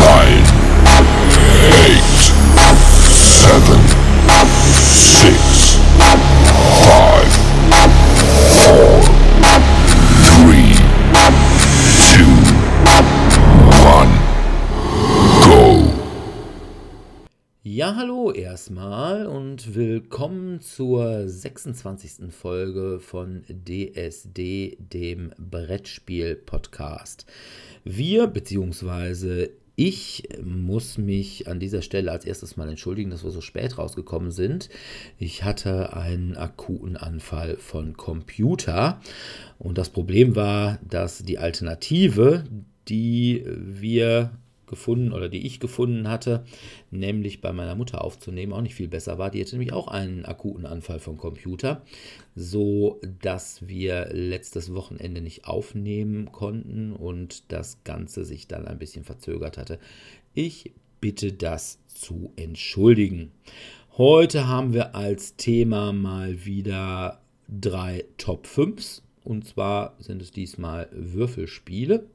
9, 8, 7, 6, 5, 4, 3, 2, 1, go! Ja, hallo erstmal und willkommen zur 26. Folge von DSD, dem Brettspiel-Podcast. Wir, beziehungsweise ich, muss mich an dieser Stelle als erstes mal entschuldigen, dass wir so spät rausgekommen sind. Ich hatte einen akuten Anfall von Computer und das Problem war, dass die Alternative, die wir gefunden oder die ich gefunden hatte, nämlich bei meiner Mutter aufzunehmen, auch nicht viel besser war. Die hatte nämlich auch einen akuten Anfall vom Computer, so dass wir letztes Wochenende nicht aufnehmen konnten und das Ganze sich dann ein bisschen verzögert hatte. Ich bitte das zu entschuldigen. Heute haben wir als Thema mal wieder drei Top 5s und zwar sind es diesmal Würfelspiele.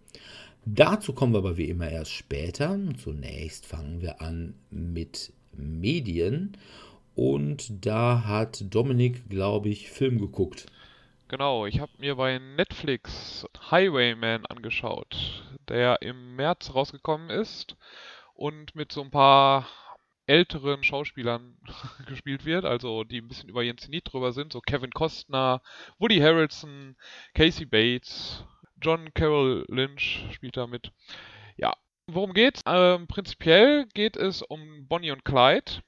Dazu kommen wir aber wie immer erst später. Zunächst fangen wir an mit Medien. Und da hat Dominik, glaube ich, Film geguckt. Genau, ich habe mir bei Netflix Highwayman angeschaut, der im März rausgekommen ist und mit so ein paar älteren Schauspielern gespielt wird, also die ein bisschen über ihren Zenit drüber sind, so Kevin Costner, Woody Harrelson, Casey Bates, John Carroll Lynch spielt da mit. Ja, worum geht's? Ähm, prinzipiell geht es um Bonnie und Clyde.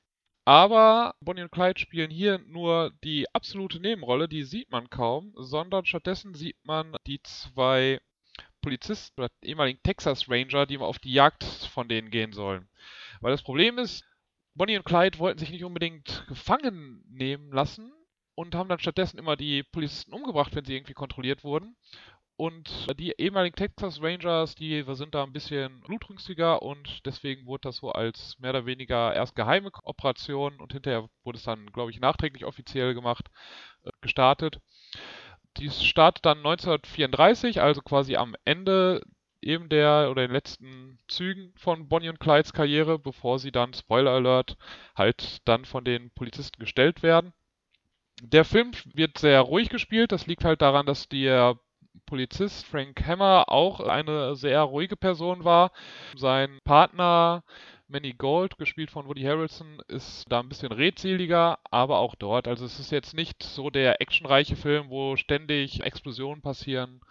Aber Bonnie und Clyde spielen hier nur die absolute Nebenrolle, die sieht man kaum, sondern stattdessen sieht man die zwei Polizisten oder ehemaligen Texas Ranger, die mal auf die Jagd von denen gehen sollen. Weil das Problem ist, Bonnie und Clyde wollten sich nicht unbedingt gefangen nehmen lassen und haben dann stattdessen immer die Polizisten umgebracht, wenn sie irgendwie kontrolliert wurden. Und die ehemaligen Texas Rangers, die sind da ein bisschen blutrünstiger und deswegen wurde das so als mehr oder weniger erst geheime Operation und hinterher wurde es dann, glaube ich, nachträglich offiziell gemacht, äh, gestartet. Die startet dann 1934, also quasi am Ende eben der oder den letzten Zügen von Bonnie und Clydes Karriere, bevor sie dann, Spoiler Alert, halt dann von den Polizisten gestellt werden. Der Film wird sehr ruhig gespielt. Das liegt halt daran, dass der Polizist Frank Hammer auch eine sehr ruhige Person war. Sein Partner Manny Gold, gespielt von Woody Harrelson, ist da ein bisschen redseliger, aber auch dort. Also es ist jetzt nicht so der actionreiche Film, wo ständig Explosionen passieren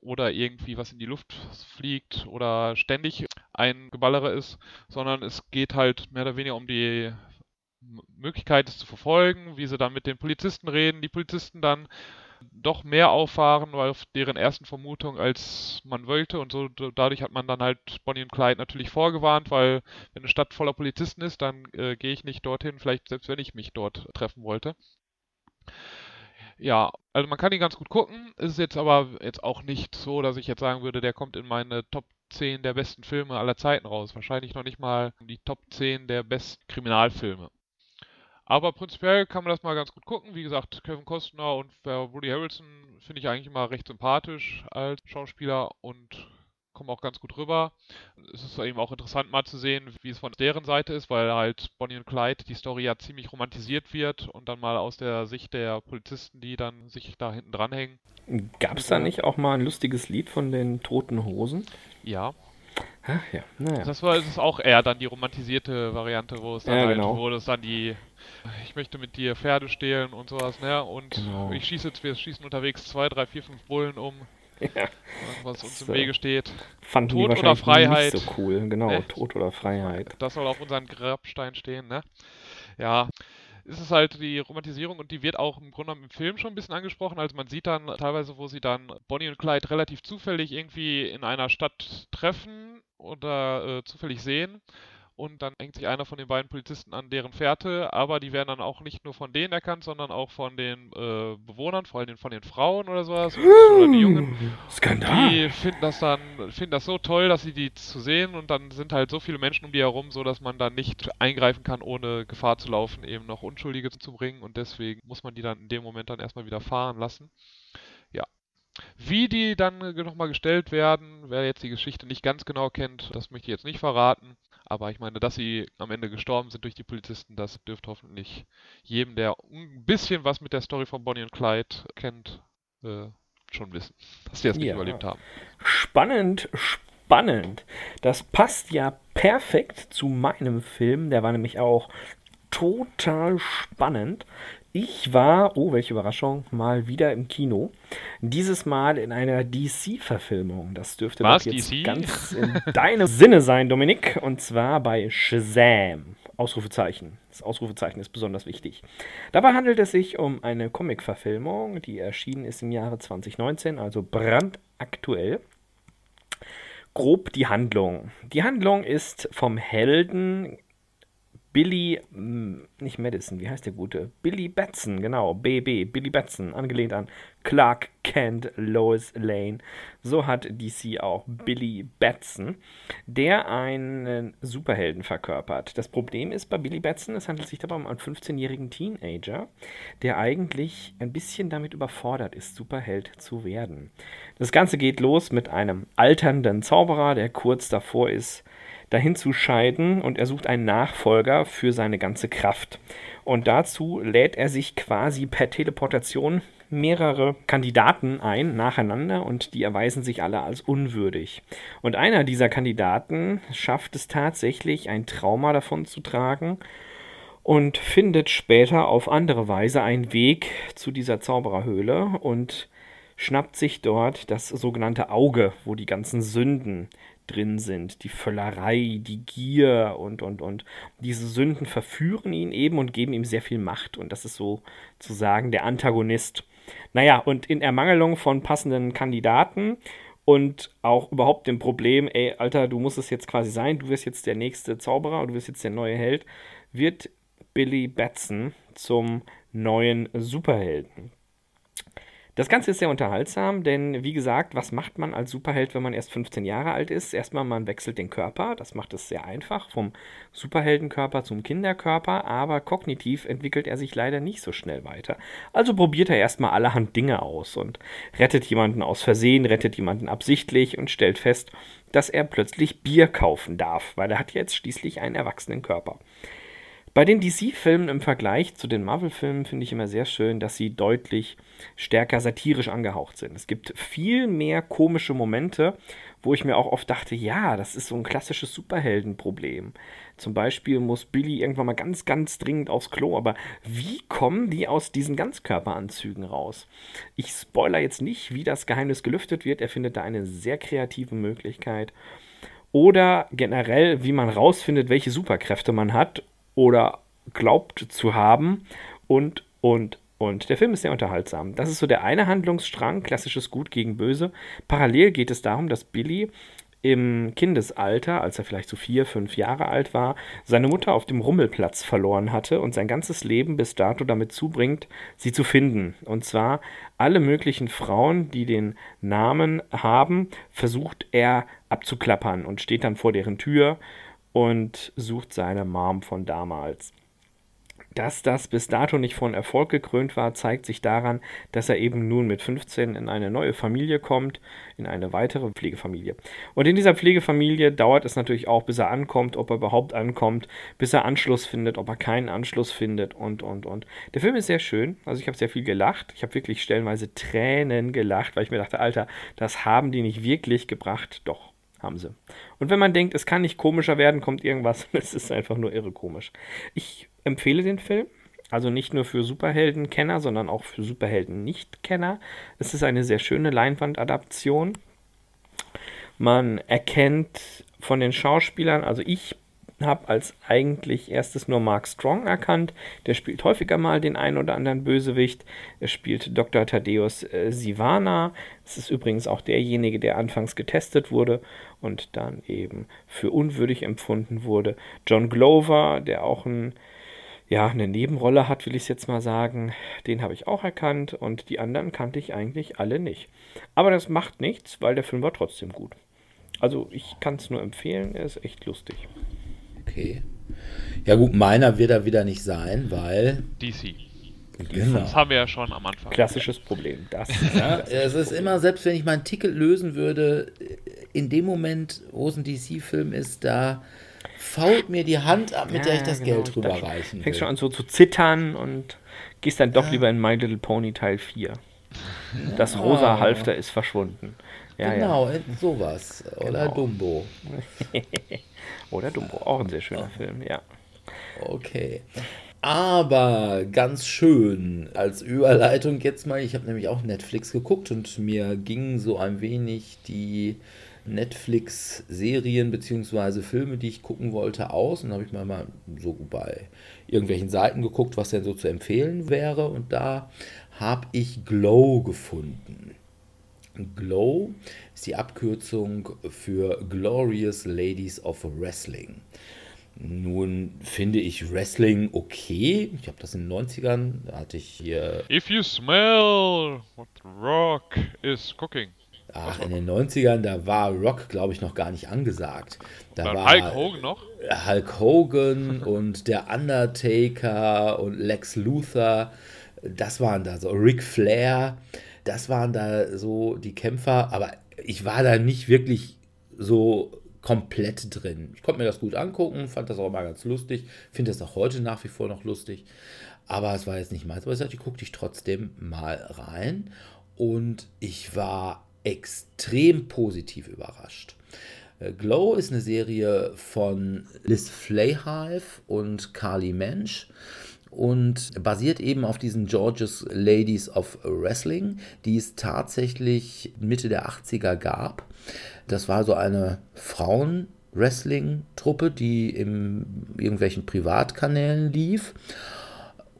oder irgendwie was in die Luft fliegt oder ständig ein Geballere ist, sondern es geht halt mehr oder weniger um die Möglichkeit, es zu verfolgen, wie sie dann mit den Polizisten reden, die Polizisten dann doch mehr auffahren auf deren ersten Vermutung, als man wollte. Und so dadurch hat man dann halt Bonnie und Clyde natürlich vorgewarnt, weil wenn eine Stadt voller Polizisten ist, dann äh, gehe ich nicht dorthin, vielleicht selbst wenn ich mich dort treffen wollte. Ja, also man kann ihn ganz gut gucken. Ist jetzt aber jetzt auch nicht so, dass ich jetzt sagen würde, der kommt in meine Top 10 der besten Filme aller Zeiten raus. Wahrscheinlich noch nicht mal die Top 10 der besten Kriminalfilme. Aber prinzipiell kann man das mal ganz gut gucken. Wie gesagt, Kevin Costner und Woody Harrelson finde ich eigentlich immer recht sympathisch als Schauspieler und kommen auch ganz gut rüber. Es ist eben auch interessant mal zu sehen, wie es von deren Seite ist, weil halt Bonnie und Clyde die Story ja ziemlich romantisiert wird und dann mal aus der Sicht der Polizisten, die dann sich da hinten dranhängen. Gab es da nicht auch mal ein lustiges Lied von den Toten Hosen? Ja. Ach ja, naja. Das war das ist auch eher dann die romantisierte Variante, wo es dann Ja, halt, genau. wo es dann die ich möchte mit dir Pferde stehlen und sowas, ne? Und Genau. ich schieße jetzt, wir schießen unterwegs zwei, drei, vier, fünf Bullen um, Ja, was uns So. im Wege steht. fanden Tod oder Freiheit? nicht so cool. Genau, Ne? Tod oder Freiheit. Das soll auf unserem Grabstein stehen, ne? Ja. Es ist halt die Romantisierung und die wird auch im Grunde genommen im Film schon ein bisschen angesprochen. Also man sieht dann teilweise, wo sie dann Bonnie und Clyde relativ zufällig irgendwie in einer Stadt treffen oder äh, zufällig sehen. Und dann hängt sich einer von den beiden Polizisten an deren Fährte, aber die werden dann auch nicht nur von denen erkannt, sondern auch von den äh, Bewohnern, vor allem von den Frauen oder sowas. Oder die Jungen. Skandal. Die finden das dann, finden das so toll, dass sie die zu sehen und dann sind halt so viele Menschen um die herum, so dass man dann nicht eingreifen kann, ohne Gefahr zu laufen, eben noch Unschuldige zu bringen und deswegen muss man die dann in dem Moment dann erstmal wieder fahren lassen. Ja. Wie die dann nochmal gestellt werden, wer jetzt die Geschichte nicht ganz genau kennt, das möchte ich jetzt nicht verraten. Aber ich meine, dass sie am Ende gestorben sind durch die Polizisten, das dürfte hoffentlich jedem, der ein bisschen was mit der Story von Bonnie und Clyde kennt, äh, schon wissen, dass die das nicht Ja. überlebt haben. Spannend, spannend. Das passt ja perfekt zu meinem Film. Der war nämlich auch total spannend. Ich war, oh, welche Überraschung, mal wieder im Kino. Dieses Mal in einer DC-Verfilmung. Das dürfte Was, jetzt DC? ganz in deinem Sinne sein, Dominik. Und zwar bei Shazam. Ausrufezeichen. Das Ausrufezeichen ist besonders wichtig. Dabei handelt es sich um eine Comic-Verfilmung, die erschienen ist im Jahre 2019, also brandaktuell. Grob die Handlung. Die Handlung ist vom Helden Billy, mm, nicht Madison, wie heißt der gute? Billy Batson, genau, BB, Billy Batson, angelehnt an Clark Kent, Lois Lane. So hat DC auch Billy Batson, der einen Superhelden verkörpert. Das Problem ist bei Billy Batson, es handelt sich dabei um einen 15-jährigen Teenager, der eigentlich ein bisschen damit überfordert ist, Superheld zu werden. Das Ganze geht los mit einem alternden Zauberer, der kurz davor ist, dahin zu scheiden und er sucht einen Nachfolger für seine ganze Kraft. Und dazu lädt er sich quasi per Teleportation mehrere Kandidaten ein, nacheinander, und die erweisen sich alle als unwürdig. Und einer dieser Kandidaten schafft es tatsächlich, ein Trauma davon zu tragen und findet später auf andere Weise einen Weg zu dieser Zaubererhöhle und schnappt sich dort das sogenannte Auge, wo die ganzen Sünden drin sind. Die Völlerei, die Gier und, und, und. Diese Sünden verführen ihn eben und geben ihm sehr viel Macht. Und das ist sozusagen der Antagonist. Naja, und in Ermangelung von passenden Kandidaten und auch überhaupt dem Problem, ey, Alter, du musst es jetzt quasi sein, du wirst jetzt der nächste Zauberer und du wirst jetzt der neue Held, wird Billy Batson zum neuen Superhelden. Das Ganze ist sehr unterhaltsam, denn wie gesagt, was macht man als Superheld, wenn man erst 15 Jahre alt ist? Erstmal, man wechselt den Körper, das macht es sehr einfach, vom Superheldenkörper zum Kinderkörper, aber kognitiv entwickelt er sich leider nicht so schnell weiter. Also probiert er erstmal allerhand Dinge aus und rettet jemanden aus Versehen, rettet jemanden absichtlich und stellt fest, dass er plötzlich Bier kaufen darf, weil er hat jetzt schließlich einen erwachsenen Körper. Bei den DC-Filmen im Vergleich zu den Marvel-Filmen finde ich immer sehr schön, dass sie deutlich stärker satirisch angehaucht sind. Es gibt viel mehr komische Momente, wo ich mir auch oft dachte, ja, das ist so ein klassisches Superheldenproblem. Zum Beispiel muss Billy irgendwann mal ganz, ganz dringend aufs Klo, aber wie kommen die aus diesen Ganzkörperanzügen raus? Ich spoiler jetzt nicht, wie das Geheimnis gelüftet wird. Er findet da eine sehr kreative Möglichkeit. Oder generell, wie man rausfindet, welche Superkräfte man hat oder glaubt zu haben und, und, und. Der Film ist sehr unterhaltsam. Das ist so der eine Handlungsstrang, klassisches Gut gegen Böse. Parallel geht es darum, dass Billy im Kindesalter, als er vielleicht so vier, fünf Jahre alt war, seine Mutter auf dem Rummelplatz verloren hatte und sein ganzes Leben bis dato damit zubringt, sie zu finden. Und zwar alle möglichen Frauen, die den Namen haben, versucht er abzuklappern und steht dann vor deren Tür und sucht seine Mom von damals. Dass das bis dato nicht von Erfolg gekrönt war, zeigt sich daran, dass er eben nun mit 15 in eine neue Familie kommt, in eine weitere Pflegefamilie. Und in dieser Pflegefamilie dauert es natürlich auch, bis er ankommt, ob er überhaupt ankommt, bis er Anschluss findet, ob er keinen Anschluss findet und, und, und. Der Film ist sehr schön, also ich habe sehr viel gelacht. Ich habe wirklich stellenweise Tränen gelacht, weil ich mir dachte, Alter, das haben die nicht wirklich gebracht. Doch, Haben sie. Und wenn man denkt, es kann nicht komischer werden, kommt irgendwas. Es ist einfach nur irre komisch. Ich empfehle den Film. Also nicht nur für Superhelden-Kenner, sondern auch für Superhelden-Nicht-Kenner. Es ist eine sehr schöne Leinwandadaption. Man erkennt von den Schauspielern, also ich habe als eigentlich erstes nur Mark Strong erkannt. Der spielt häufiger mal den einen oder anderen Bösewicht. Er spielt Dr. Thaddeus äh, Sivana. Es ist übrigens auch derjenige, der anfangs getestet wurde und dann eben für unwürdig empfunden wurde. John Glover, der auch ein, ja, eine Nebenrolle hat, will ich es jetzt mal sagen, den habe ich auch erkannt und die anderen kannte ich eigentlich alle nicht. Aber das macht nichts, weil der Film war trotzdem gut. Also ich kann es nur empfehlen, er ist echt lustig. Okay. Ja gut, meiner wird er wieder nicht sein, weil... DC. Genau. Das haben wir ja schon am Anfang. Klassisches Problem. Das Ja, es ist immer, selbst wenn ich mein Ticket lösen würde, in dem Moment, wo es ein DC-Film ist, da fault mir die Hand ab, mit der ich das genau. Geld rüberreichen Fängst will. schon an so zu zittern und gehst dann doch lieber in My Little Pony Teil 4. Das rosa Halfter ist verschwunden. Ja, genau, sowas. Oder Genau. Dumbo. Oder Dumbo, auch ein sehr schöner Film, ja. Okay. Aber ganz schön als Überleitung jetzt mal, ich habe nämlich auch Netflix geguckt und mir gingen so ein wenig die Netflix-Serien bzw. Filme, die ich gucken wollte, aus. Und habe ich mal, mal so bei irgendwelchen Seiten geguckt, was denn so zu empfehlen wäre. Und da habe ich Glow gefunden. Glow ist die Abkürzung für Glorious Ladies of Wrestling. Nun finde ich Wrestling okay. Ich habe das in den 90ern, da hatte ich hier, If you smell what rock is cooking. ach, in den 90ern, da war Rock, glaube ich, noch gar nicht angesagt. Da Dann war Hulk Hogan noch. Hulk Hogan und der Undertaker und Lex Luthor, das waren da so, Ric Flair, das waren da so die Kämpfer, aber ich war da nicht wirklich so komplett drin. Ich konnte mir das gut angucken, fand das auch mal ganz lustig, finde das auch heute nach wie vor noch lustig, aber es war jetzt nicht meins. Aber ich sagte, ich guckte ich trotzdem mal rein und ich war extrem positiv überrascht. Äh, Glow ist eine Serie von Liz Flayhive und Carly Mensch und basiert eben auf diesen George's Ladies of Wrestling, die es tatsächlich Mitte der 80er gab. Das war so eine Frauen-Wrestling-Truppe, die in irgendwelchen Privatkanälen lief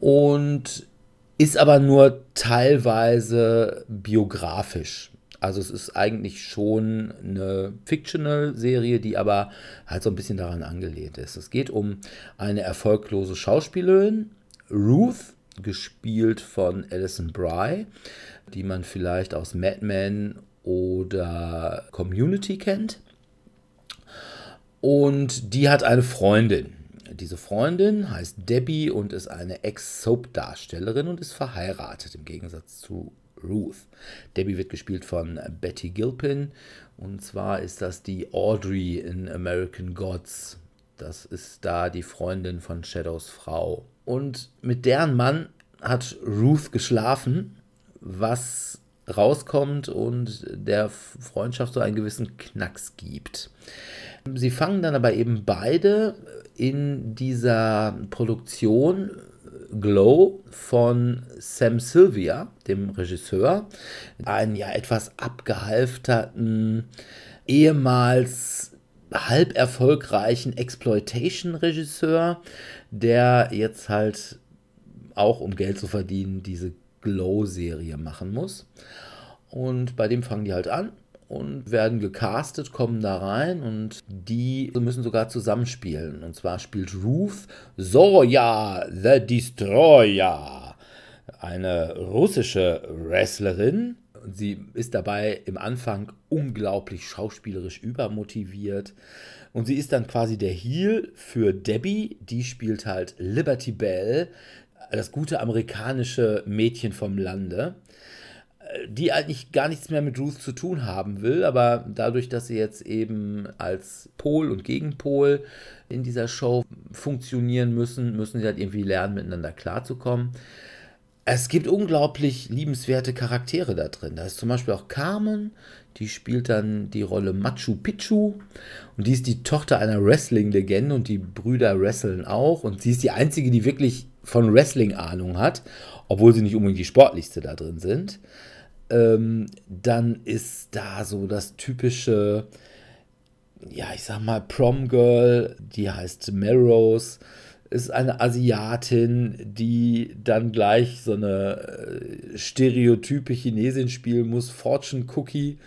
und ist aber nur teilweise biografisch. Also es ist eigentlich schon eine Fictional-Serie, die aber halt so ein bisschen daran angelehnt ist. Es geht um eine erfolglose Schauspielerin, Ruth, gespielt von Alison Bry, die man vielleicht aus Mad Men oder Community kennt. Und die hat eine Freundin. Diese Freundin heißt Debbie und ist eine Ex-Soap-Darstellerin und ist verheiratet im Gegensatz zu Ruth. Debbie wird gespielt von Betty Gilpin und zwar ist das die Audrey in American Gods. Das ist da die Freundin von Shadows Frau. Und mit deren Mann hat Ruth geschlafen, was rauskommt und der Freundschaft so einen gewissen Knacks gibt. Sie fangen dann aber eben beide in dieser Produktion Glow von Sam Sylvia, dem Regisseur, einen ja etwas abgehalfterten, ehemals halb erfolgreichen Exploitation-Regisseur, der jetzt halt auch, um Geld zu verdienen, diese Glow-Serie machen muss. Und bei dem fangen die halt an und werden gecastet, kommen da rein und die müssen sogar zusammenspielen. Und zwar spielt Ruth Zoya the Destroyer, eine russische Wrestlerin. Und sie ist dabei im Anfang unglaublich schauspielerisch übermotiviert. Und sie ist dann quasi der Heel für Debbie, die spielt halt Liberty Bell, das gute amerikanische Mädchen vom Lande die eigentlich gar nichts mehr mit Ruth zu tun haben will, aber dadurch, dass sie jetzt eben als Pol und Gegenpol in dieser Show funktionieren müssen, müssen sie halt irgendwie lernen, miteinander klarzukommen. Es gibt unglaublich liebenswerte Charaktere da drin. Da ist zum Beispiel auch Carmen, die spielt dann die Rolle Machu Picchu. Und die ist die Tochter einer Wrestling-Legende und die Brüder wresteln auch. Und sie ist die einzige, die wirklich von Wrestling Ahnung hat, obwohl sie nicht unbedingt die sportlichste da drin sind. Ähm, dann ist da so das typische, ja, ich sag mal, Prom Girl, die heißt Melrose ist eine Asiatin, die dann gleich so eine äh, stereotype Chinesin spielen muss, Fortune Cookie.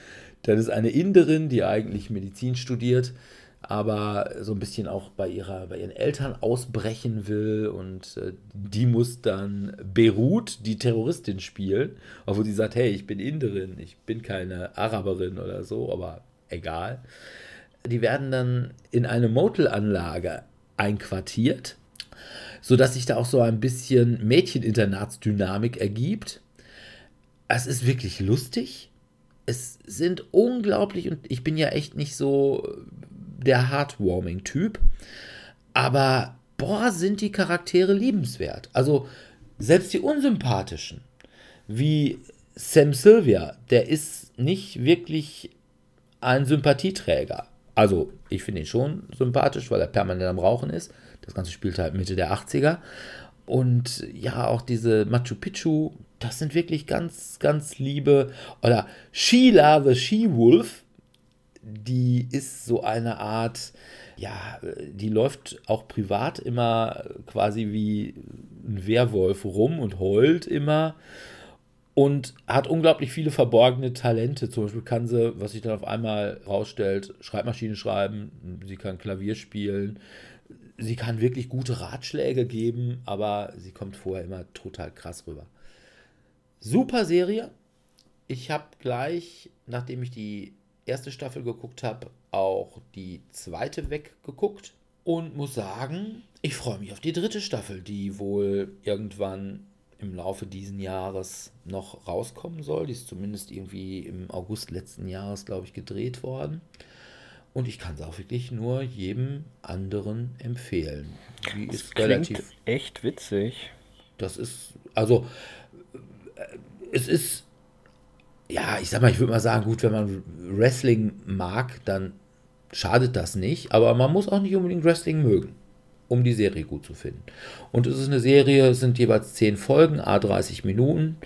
Dann ist eine Inderin, die eigentlich Medizin studiert, aber so ein bisschen auch bei, ihrer, bei ihren Eltern ausbrechen will. Und äh, die muss dann Beirut, die Terroristin, spielen. Obwohl sie sagt, hey, ich bin Inderin, ich bin keine Araberin oder so, aber egal. Die werden dann in eine Motelanlage einquartiert sodass sich da auch so ein bisschen Mädcheninternatsdynamik ergibt. Es ist wirklich lustig. Es sind unglaublich, und ich bin ja echt nicht so der Heartwarming-Typ, aber boah, sind die Charaktere liebenswert. Also selbst die unsympathischen, wie Sam Sylvia, der ist nicht wirklich ein Sympathieträger. Also, ich finde ihn schon sympathisch, weil er permanent am Rauchen ist. Das Ganze spielt halt Mitte der 80er. Und ja, auch diese Machu Picchu, das sind wirklich ganz, ganz liebe. Oder Sheila the She-Wolf, die ist so eine Art, ja, die läuft auch privat immer quasi wie ein Werwolf rum und heult immer und hat unglaublich viele verborgene Talente. Zum Beispiel kann sie, was sich dann auf einmal rausstellt, Schreibmaschine schreiben, sie kann Klavier spielen, sie kann wirklich gute Ratschläge geben, aber sie kommt vorher immer total krass rüber. Super Serie. Ich habe gleich, nachdem ich die erste Staffel geguckt habe, auch die zweite weggeguckt und muss sagen, ich freue mich auf die dritte Staffel, die wohl irgendwann im Laufe dieses Jahres noch rauskommen soll. Die ist zumindest irgendwie im August letzten Jahres, glaube ich, gedreht worden. Und ich kann es auch wirklich nur jedem anderen empfehlen. Die das ist relativ. Echt witzig. Das ist, also, äh, es ist, ja, ich sag mal, ich würde mal sagen, gut, wenn man Wrestling mag, dann schadet das nicht. Aber man muss auch nicht unbedingt Wrestling mögen, um die Serie gut zu finden. Und es ist eine Serie, es sind jeweils 10 Folgen, a 30 Minuten.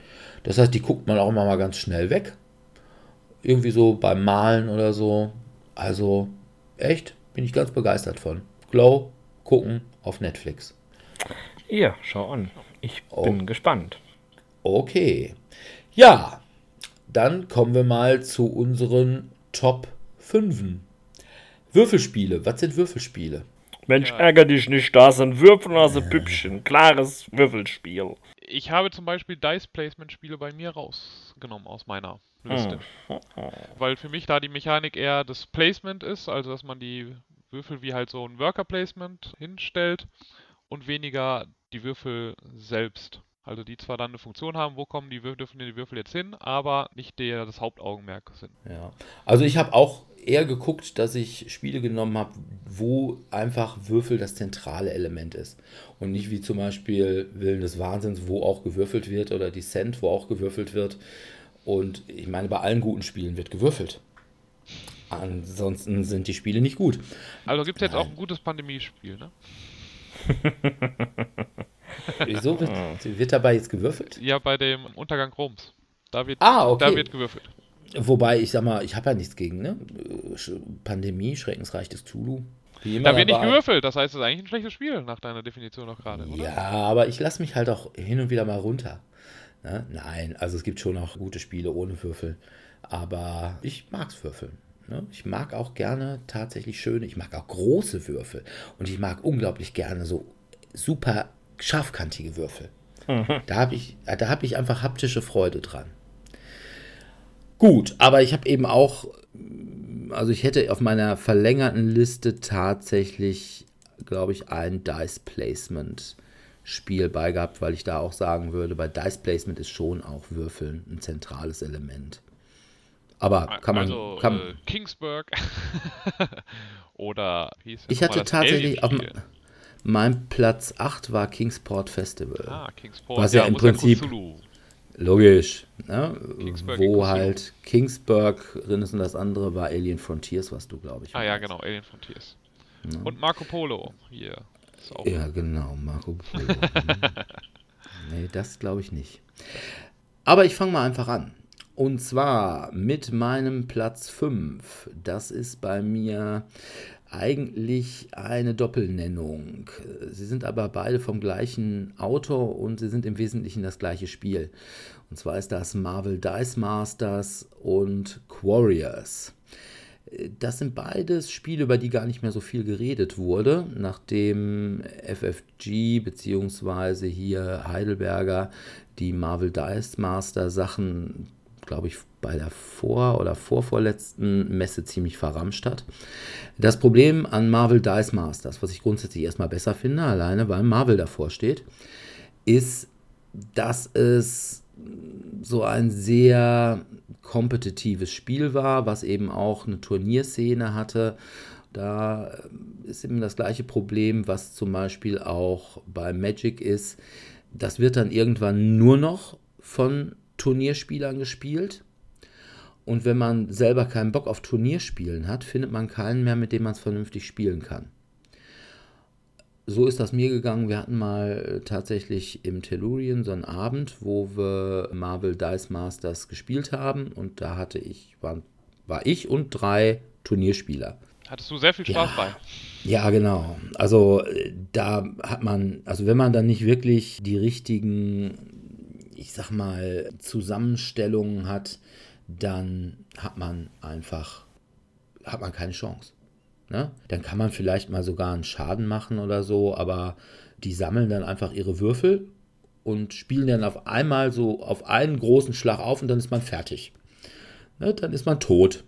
Das heißt, die guckt man auch immer mal ganz schnell weg. Irgendwie so beim Malen oder so. Also echt, bin ich ganz begeistert von. Glow gucken auf Netflix. Ja, schau an. Ich oh. bin gespannt. Okay. Ja, dann kommen wir mal zu unseren Top 5. Würfelspiele. Was sind Würfelspiele? Mensch, ja. ärger dich nicht, da sind Würfelnase Püppchen. Klares Würfelspiel. Ich habe zum Beispiel Dice Placement Spiele bei mir rausgenommen aus meiner Liste. Hm. Weil für mich da die Mechanik eher das Placement ist, also dass man die Würfel wie halt so ein Worker Placement hinstellt und weniger die Würfel selbst. Also die zwar dann eine Funktion haben, wo kommen die Würfel, dürfen die Würfel jetzt hin, aber nicht der das Hauptaugenmerk sind. Ja. Also ich habe auch eher geguckt, dass ich Spiele genommen habe, wo einfach Würfel das zentrale Element ist. Und nicht wie zum Beispiel Willen des Wahnsinns, wo auch gewürfelt wird, oder Descent, wo auch gewürfelt wird. Und ich meine, bei allen guten Spielen wird gewürfelt. Ansonsten sind die Spiele nicht gut. Also gibt es jetzt auch ein gutes Pandemiespiel, ne? Wieso wird, wird, dabei jetzt gewürfelt? Ja, bei dem Untergang Roms. Da wird, ah, okay. da wird gewürfelt. Wobei, ich sag mal, ich habe ja nichts gegen, ne? Pandemie, Schreckensreich des Zulu. Da wird nicht gewürfelt, das heißt, es ist eigentlich ein schlechtes Spiel, nach deiner Definition noch gerade, oder? Ja, aber ich lasse mich halt auch hin und wieder mal runter. Ne? Nein, also es gibt schon auch gute Spiele ohne Würfel. Aber ich mag's Würfeln. Ne? Ich mag auch gerne tatsächlich schöne, ich mag auch große Würfel. Und ich mag unglaublich gerne so super scharfkantige Würfel. Mhm. Da habe ich, hab ich einfach haptische Freude dran. Gut, aber ich habe eben auch, also ich hätte auf meiner verlängerten Liste tatsächlich, glaube ich, ein Dice Placement Spiel bei gehabt, weil ich da auch sagen würde, bei Dice Placement ist schon auch Würfeln ein zentrales Element. Aber kann man. Also, kann, äh, Kingsburg oder Ich hatte tatsächlich auf, Mein Platz 8 war Kingsport Festival. Ah, Kingsport. Was ja im ja Prinzip- Cthulhu. Logisch. Ne? Kingsburg Wo halt Kingsburg drin ist und das andere war Alien Frontiers, was du, glaube ich. Ah ja, meinst. genau, Alien Frontiers. Und Marco Polo hier. Ja, genau, Marco Polo. Hm. nee, das glaube ich nicht. Aber ich fange mal einfach an. Und zwar mit meinem Platz 5. Das ist bei mir eigentlich eine Doppelnennung. Sie sind aber beide vom gleichen Autor und sie sind im Wesentlichen das gleiche Spiel. Und zwar ist das Marvel Dice Masters und Quarriors. Das sind beides Spiele, über die gar nicht mehr so viel geredet wurde, nachdem FFG bzw. hier Heidelberger die Marvel Dice Master Sachen, glaube ich, bei der vor- oder vorvorletzten Messe ziemlich verramscht hat. Das Problem an Marvel Dice Masters, was ich grundsätzlich erstmal besser finde, alleine weil Marvel davor steht, ist, dass es so ein sehr kompetitives Spiel war, was eben auch eine Turnierszene hatte. Da ist eben das gleiche Problem, was zum Beispiel auch bei Magic ist. Das wird dann irgendwann nur noch von Turnierspielern gespielt. Und wenn man selber keinen Bock auf Turnierspielen hat, findet man keinen mehr, mit dem man es vernünftig spielen kann. So ist das mir gegangen. Wir hatten mal tatsächlich im Tellurien so einen Abend, wo wir Marvel Dice Masters gespielt haben und da hatte ich, waren, war ich und drei Turnierspieler. Hattest du sehr viel Spaß Ja. bei? Ja, genau. Also äh, da hat man, also wenn man dann nicht wirklich die richtigen, ich sag mal, Zusammenstellungen hat, dann hat man einfach, hat man keine Chance. Ne? Dann kann man vielleicht mal sogar einen Schaden machen oder so, aber die sammeln dann einfach ihre Würfel und spielen dann auf einmal so auf einen großen Schlag auf und dann ist man fertig. Ne? Dann ist man tot.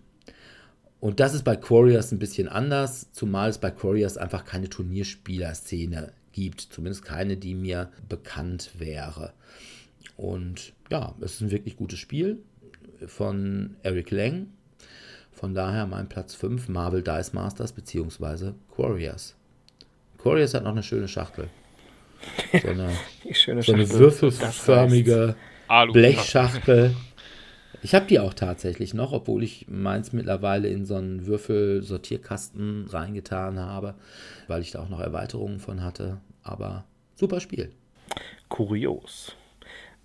Und das ist bei Quarriors ein bisschen anders, zumal es bei Quarriors einfach keine Turnierspieler-Szene gibt. Zumindest keine, die mir bekannt wäre. Und ja, es ist ein wirklich gutes Spiel von Eric Lang. Von daher mein Platz 5, Marvel Dice Masters bzw. Quarriors. Quarriors hat noch eine schöne Schachtel. So eine, schöne so eine würfelförmige. Blechschachtel. Ich habe die auch tatsächlich noch, obwohl ich meins mittlerweile in so einen Würfelsortierkasten reingetan habe, weil ich da auch noch Erweiterungen von hatte. Aber super Spiel. Kurios.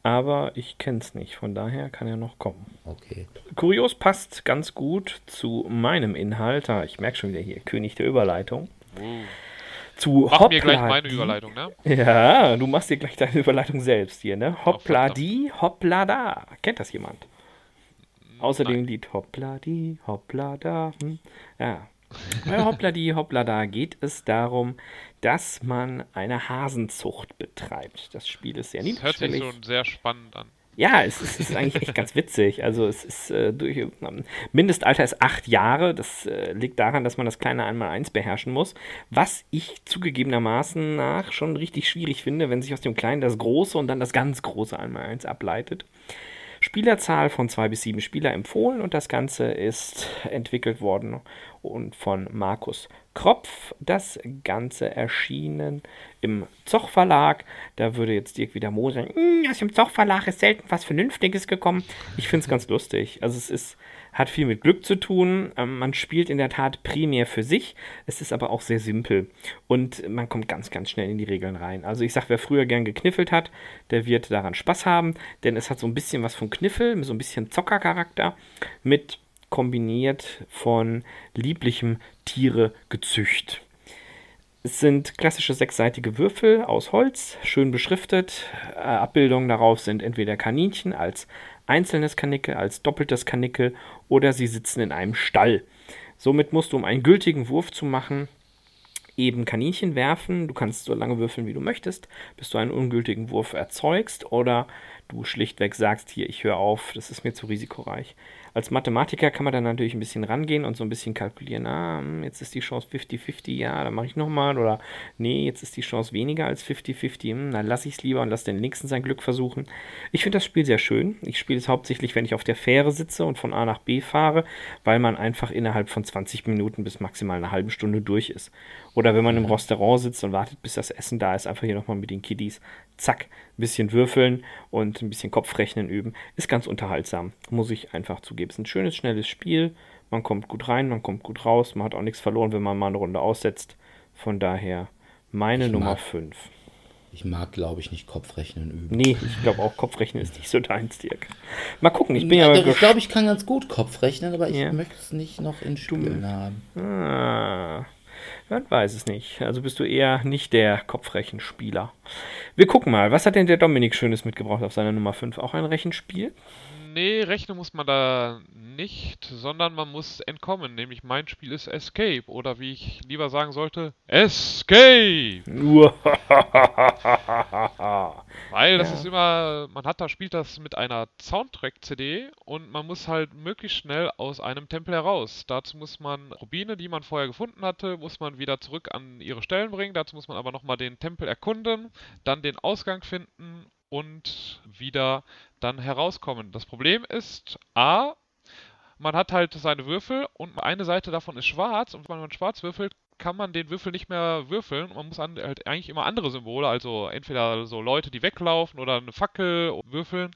Aber ich kenne es nicht, von daher kann er noch kommen. Okay. Kurios passt ganz gut zu meinem Inhalt. Ah, Ich merke schon wieder hier, König der Überleitung. Uh. Zu Mach mir gleich Hoppla meine die- Überleitung, ne? Ja, du machst dir gleich deine Überleitung selbst hier, ne? Hoppla verdammt. die, hoppla da. Kennt das jemand? Außer Nein. dem Lied Hoppla die, hoppla da. Hm? Ja. Bei Hoppla die, hoppla da geht es darum, dass man eine Hasenzucht betreibt. Das Spiel ist sehr Das hört sich schon sehr spannend an. Ja, es ist, es ist eigentlich echt ganz witzig. Also es ist äh, durch ähm, Mindestalter ist acht Jahre. Das äh, liegt daran, dass man das kleine Einmaleins beherrschen muss. Was ich zugegebenermaßen nach schon richtig schwierig finde, wenn sich aus dem Kleinen das Große und dann das ganz große Einmaleins ableitet. Spielerzahl von zwei bis sieben Spieler empfohlen und das Ganze ist entwickelt worden und von Markus Kropf. Das Ganze erschienen im Zoch Verlag. Da würde jetzt Dirk wieder moseln. "Hm, aus dem Zoch Verlag ist selten was Vernünftiges gekommen. Ich finde es ganz lustig. Also es ist, hat viel mit Glück zu tun. Ähm, man spielt in der Tat primär für sich. Es ist aber auch sehr simpel. Und man kommt ganz, ganz schnell in die Regeln rein. Also ich sage, wer früher gern gekniffelt hat, der wird daran Spaß haben. Denn es hat so ein bisschen was von Kniffel, so ein bisschen Zockercharakter mit kombiniert von lieblichem Tieregezücht. Es sind klassische sechsseitige Würfel aus Holz, schön beschriftet. Äh, Abbildungen darauf sind entweder Kaninchen als einzelnes Kanickel, als doppeltes Kanickel oder sie sitzen in einem Stall. Somit musst du, um einen gültigen Wurf zu machen, eben Kaninchen werfen. Du kannst so lange würfeln, wie du möchtest, bis du einen ungültigen Wurf erzeugst oder du schlichtweg sagst, hier, ich höre auf, das ist mir zu risikoreich. Als Mathematiker kann man dann natürlich ein bisschen rangehen und so ein bisschen kalkulieren, ah, hm, jetzt ist die Chance 50-50, ja, dann mache ich nochmal. Oder nee, jetzt ist die Chance weniger als 50-50, hm, dann lasse ich es lieber und lasse den Nächsten sein Glück versuchen. Ich finde das Spiel sehr schön. Ich spiele es hauptsächlich, wenn ich auf der Fähre sitze und von A nach B fahre, weil man einfach innerhalb von 20 Minuten bis maximal eine halbe Stunde durch ist. Oder wenn man im Restaurant sitzt und wartet, bis das Essen da ist, einfach hier nochmal mit den Kiddies, zack, ein bisschen würfeln und ein bisschen Kopfrechnen üben. Ist ganz unterhaltsam, muss ich einfach zugeben. Es ist ein schönes, schnelles Spiel. Man kommt gut rein, man kommt gut raus. Man hat auch nichts verloren, wenn man mal eine Runde aussetzt. Von daher meine Ich Nummer mag- 5. Ich mag, glaube ich, nicht Kopfrechnen üben. Nee, ich glaube auch Kopfrechnen ist nicht so deins, Dirk. Mal gucken, ich bin ja, ich glaube, ich kann ganz gut Kopfrechnen, aber ich Ja. möchte es nicht noch in Spielen haben. Ah, man weiß es nicht. Also bist du eher nicht der Kopfrechenspieler. Wir gucken mal, was hat denn der Dominik Schönes mitgebracht auf seiner Nummer 5? Auch ein Rechenspiel? Nee, rechnen muss man da nicht, sondern man muss entkommen. Nämlich mein Spiel ist Escape. Oder wie ich lieber sagen sollte, Escape! Weil das Ja. ist immer, man hat da, spielt das mit einer Soundtrack-CD und man muss halt möglichst schnell aus einem Tempel heraus. Dazu muss man Rubine, die man vorher gefunden hatte, muss man wieder zurück an ihre Stellen bringen. Dazu muss man aber nochmal den Tempel erkunden, dann den Ausgang finden und wieder dann herauskommen. Das Problem ist, A, man hat halt seine Würfel und eine Seite davon ist schwarz und wenn man schwarz würfelt, kann man den Würfel nicht mehr würfeln man muss an, halt eigentlich immer andere Symbole, also entweder so Leute, die weglaufen oder eine Fackel würfeln.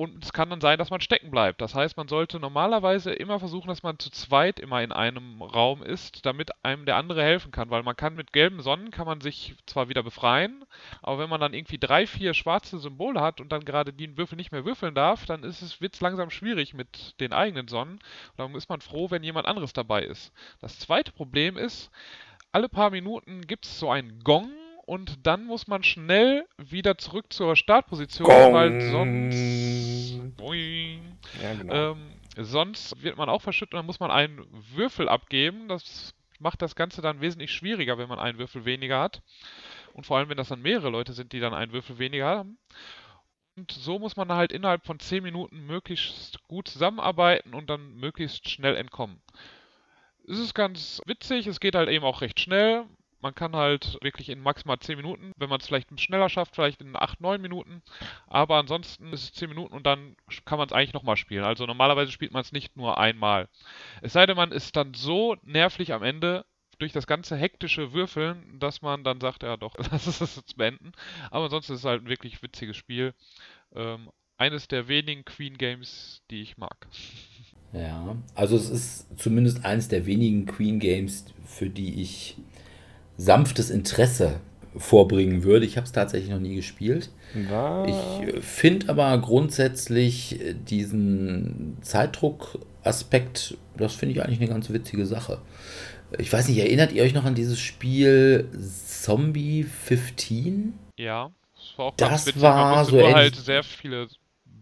Und es kann dann sein, dass man stecken bleibt. Das heißt, man sollte normalerweise immer versuchen, dass man zu zweit immer in einem Raum ist, damit einem der andere helfen kann. Weil man kann mit gelben Sonnen kann man sich zwar wieder befreien, aber wenn man dann irgendwie drei, vier schwarze Symbole hat und dann gerade den Würfel nicht mehr würfeln darf, dann ist es wird's langsam schwierig mit den eigenen Sonnen. Und dann ist man froh, wenn jemand anderes dabei ist. Das zweite Problem ist, alle paar Minuten gibt es so einen Gong und dann muss man schnell wieder zurück zur Startposition, weil sonst. Boing. Ja, genau. Ähm, sonst wird man auch verschüttet und dann muss man einen Würfel abgeben. Das macht das Ganze dann wesentlich schwieriger, wenn man einen Würfel weniger hat. Und vor allem, wenn das dann mehrere Leute sind, die dann einen Würfel weniger haben. Und so muss man halt innerhalb von 10 Minuten möglichst gut zusammenarbeiten und dann möglichst schnell entkommen. Es ist ganz witzig, es geht halt eben auch recht schnell. Man kann halt wirklich in maximal 10 Minuten, wenn man es vielleicht schneller schafft, vielleicht in 8, 9 Minuten. Aber ansonsten ist es 10 Minuten und dann kann man es eigentlich nochmal spielen. Also normalerweise spielt man es nicht nur einmal. Es sei denn, man ist dann so nervlich am Ende durch das ganze hektische Würfeln, dass man dann sagt, ja doch, lass es jetzt beenden. Aber ansonsten ist es halt ein wirklich witziges Spiel. Ähm, eines der wenigen Queen Games, die ich mag. Ja, also es ist zumindest eines der wenigen Queen Games, für die ich sanftes Interesse vorbringen würde. Ich habe es tatsächlich noch nie gespielt. Was? Ich finde aber grundsätzlich äh, diesen Zeitdruck-Aspekt, das finde ich eigentlich eine ganz witzige Sache. Ich weiß nicht, erinnert ihr euch noch an dieses Spiel Zombie 15? Ja, das war auch Das ganz witzig. war Man so halt sehr viele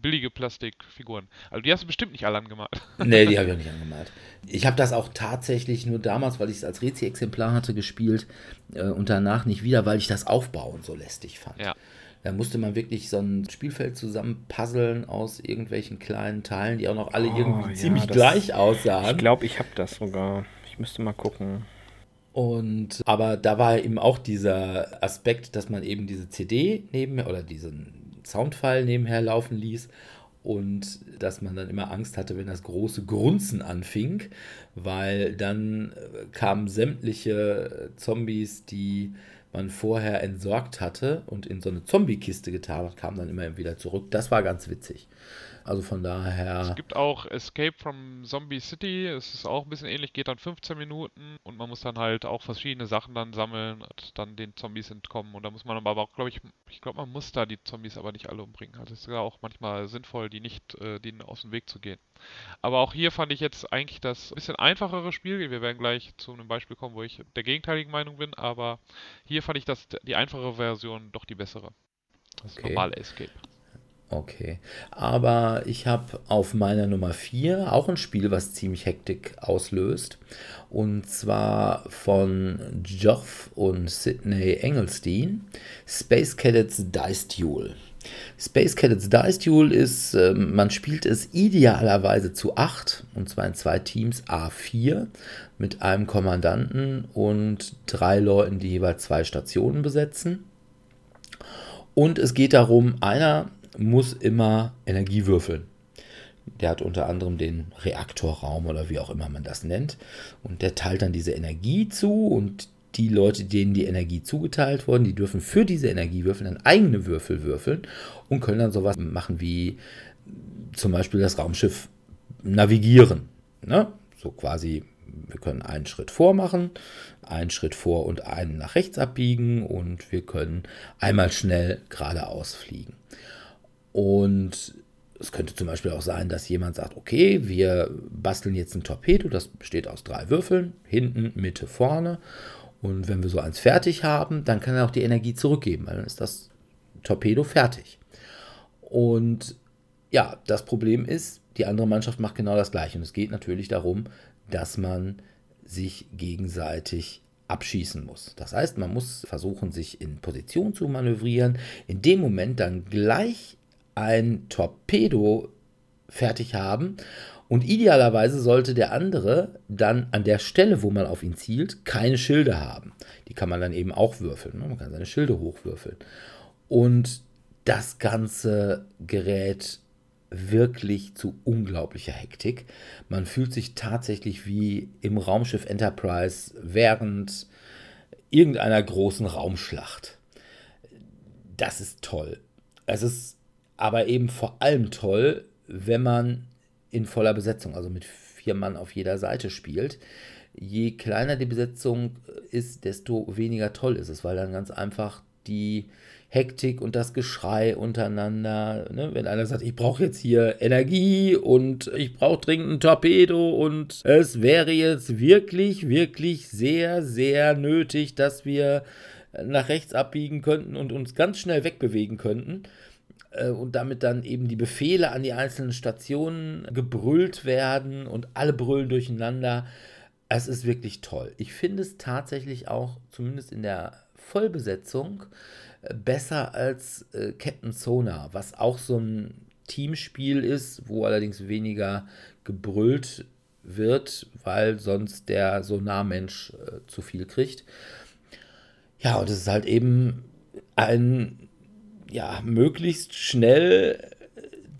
billige Plastikfiguren. Also die hast du bestimmt nicht alle angemalt. Nee, die habe ich auch nicht angemalt. Ich habe das auch tatsächlich nur damals, weil ich es als Rezi-Exemplar hatte, gespielt äh, und danach nicht wieder, weil ich das Aufbauen so lästig fand. Ja. Da musste man wirklich so ein Spielfeld zusammen puzzeln aus irgendwelchen kleinen Teilen, die auch noch alle Oh, irgendwie ja, ziemlich das- gleich aussahen. Ich glaube, ich habe das sogar. Ich müsste mal gucken. Und aber da war eben auch dieser Aspekt, dass man eben diese CD neben oder diesen Soundfile nebenher laufen ließ und dass man dann immer Angst hatte, wenn das große Grunzen anfing, weil dann äh, kamen sämtliche Zombies, die man vorher entsorgt hatte und in so eine Zombie-Kiste getan hat, kamen dann immer wieder zurück. Das war ganz witzig. Also von daher. Es gibt auch Escape from Zombie City. Es ist auch ein bisschen ähnlich, geht dann 15 Minuten und man muss dann halt auch verschiedene Sachen dann sammeln und dann den Zombies entkommen. Und da muss man aber auch, glaube ich, ich glaube, man muss da die Zombies aber nicht alle umbringen. Also es ist ja auch manchmal sinnvoll, die nicht, äh, denen aus dem Weg zu gehen. Aber auch hier fand ich jetzt eigentlich das bisschen einfachere Spiel. Wir werden gleich zu einem Beispiel kommen, wo ich der gegenteiligen Meinung bin, aber hier fand ich das die einfache Version doch die bessere. Das Okay. normale Escape. Okay. Aber ich habe auf meiner Nummer 4 auch ein Spiel, was ziemlich Hektik auslöst. Und zwar von Geoff und Sidney Engelstein. Space Cadets Dice Duel. Space Cadets Dice Duel ist, äh, man spielt es idealerweise zu 8, und zwar in zwei Teams A4 mit einem Kommandanten und drei Leuten, die jeweils zwei Stationen besetzen. Und es geht darum, einer muss immer Energie würfeln. Der hat unter anderem den Reaktorraum oder wie auch immer man das nennt. Und der teilt dann diese Energie zu und die Leute, denen die Energie zugeteilt worden, die dürfen für diese Energiewürfel dann eigene Würfel würfeln und können dann sowas machen wie zum Beispiel das Raumschiff navigieren. Ne? So quasi, wir können einen Schritt vor machen, einen Schritt vor und einen nach rechts abbiegen und wir können einmal schnell geradeaus fliegen. Und es könnte zum Beispiel auch sein, dass jemand sagt, okay, wir basteln jetzt ein Torpedo, das besteht aus drei Würfeln, hinten, Mitte, vorne. Und wenn wir so eins fertig haben, dann kann er auch die Energie zurückgeben, weil dann ist das Torpedo fertig. Und ja, das Problem ist, die andere Mannschaft macht genau das gleiche. Und es geht natürlich darum, dass man sich gegenseitig abschießen muss. Das heißt, man muss versuchen, sich in Position zu manövrieren, in dem Moment dann gleich ein Torpedo fertig haben. Und idealerweise sollte der andere dann an der Stelle, wo man auf ihn zielt, keine Schilde haben. Die kann man dann eben auch würfeln. Ne? Man kann seine Schilde hochwürfeln. Und das ganze gerät wirklich zu unglaublicher Hektik. Man fühlt sich tatsächlich wie im Raumschiff Enterprise während irgendeiner großen Raumschlacht. Das ist toll. Es ist aber eben vor allem toll, wenn man in voller Besetzung, also mit vier Mann auf jeder Seite spielt. Je kleiner die Besetzung ist, desto weniger toll ist es, weil dann ganz einfach die Hektik und das Geschrei untereinander, ne? wenn einer sagt, ich brauche jetzt hier Energie und ich brauche dringend ein Torpedo und es wäre jetzt wirklich, wirklich sehr, sehr nötig, dass wir nach rechts abbiegen könnten und uns ganz schnell wegbewegen könnten äh, und damit dann eben die Befehle an die einzelnen Stationen gebrüllt werden und alle brüllen durcheinander. Es ist wirklich toll. Ich finde es tatsächlich auch, zumindest in der Vollbesetzung, äh, besser als äh, Captain Sonar, was auch so ein Teamspiel ist, wo allerdings weniger gebrüllt wird, weil sonst der Sonarmensch äh, zu viel kriegt. Ja, und es ist halt eben ein ja, möglichst schnell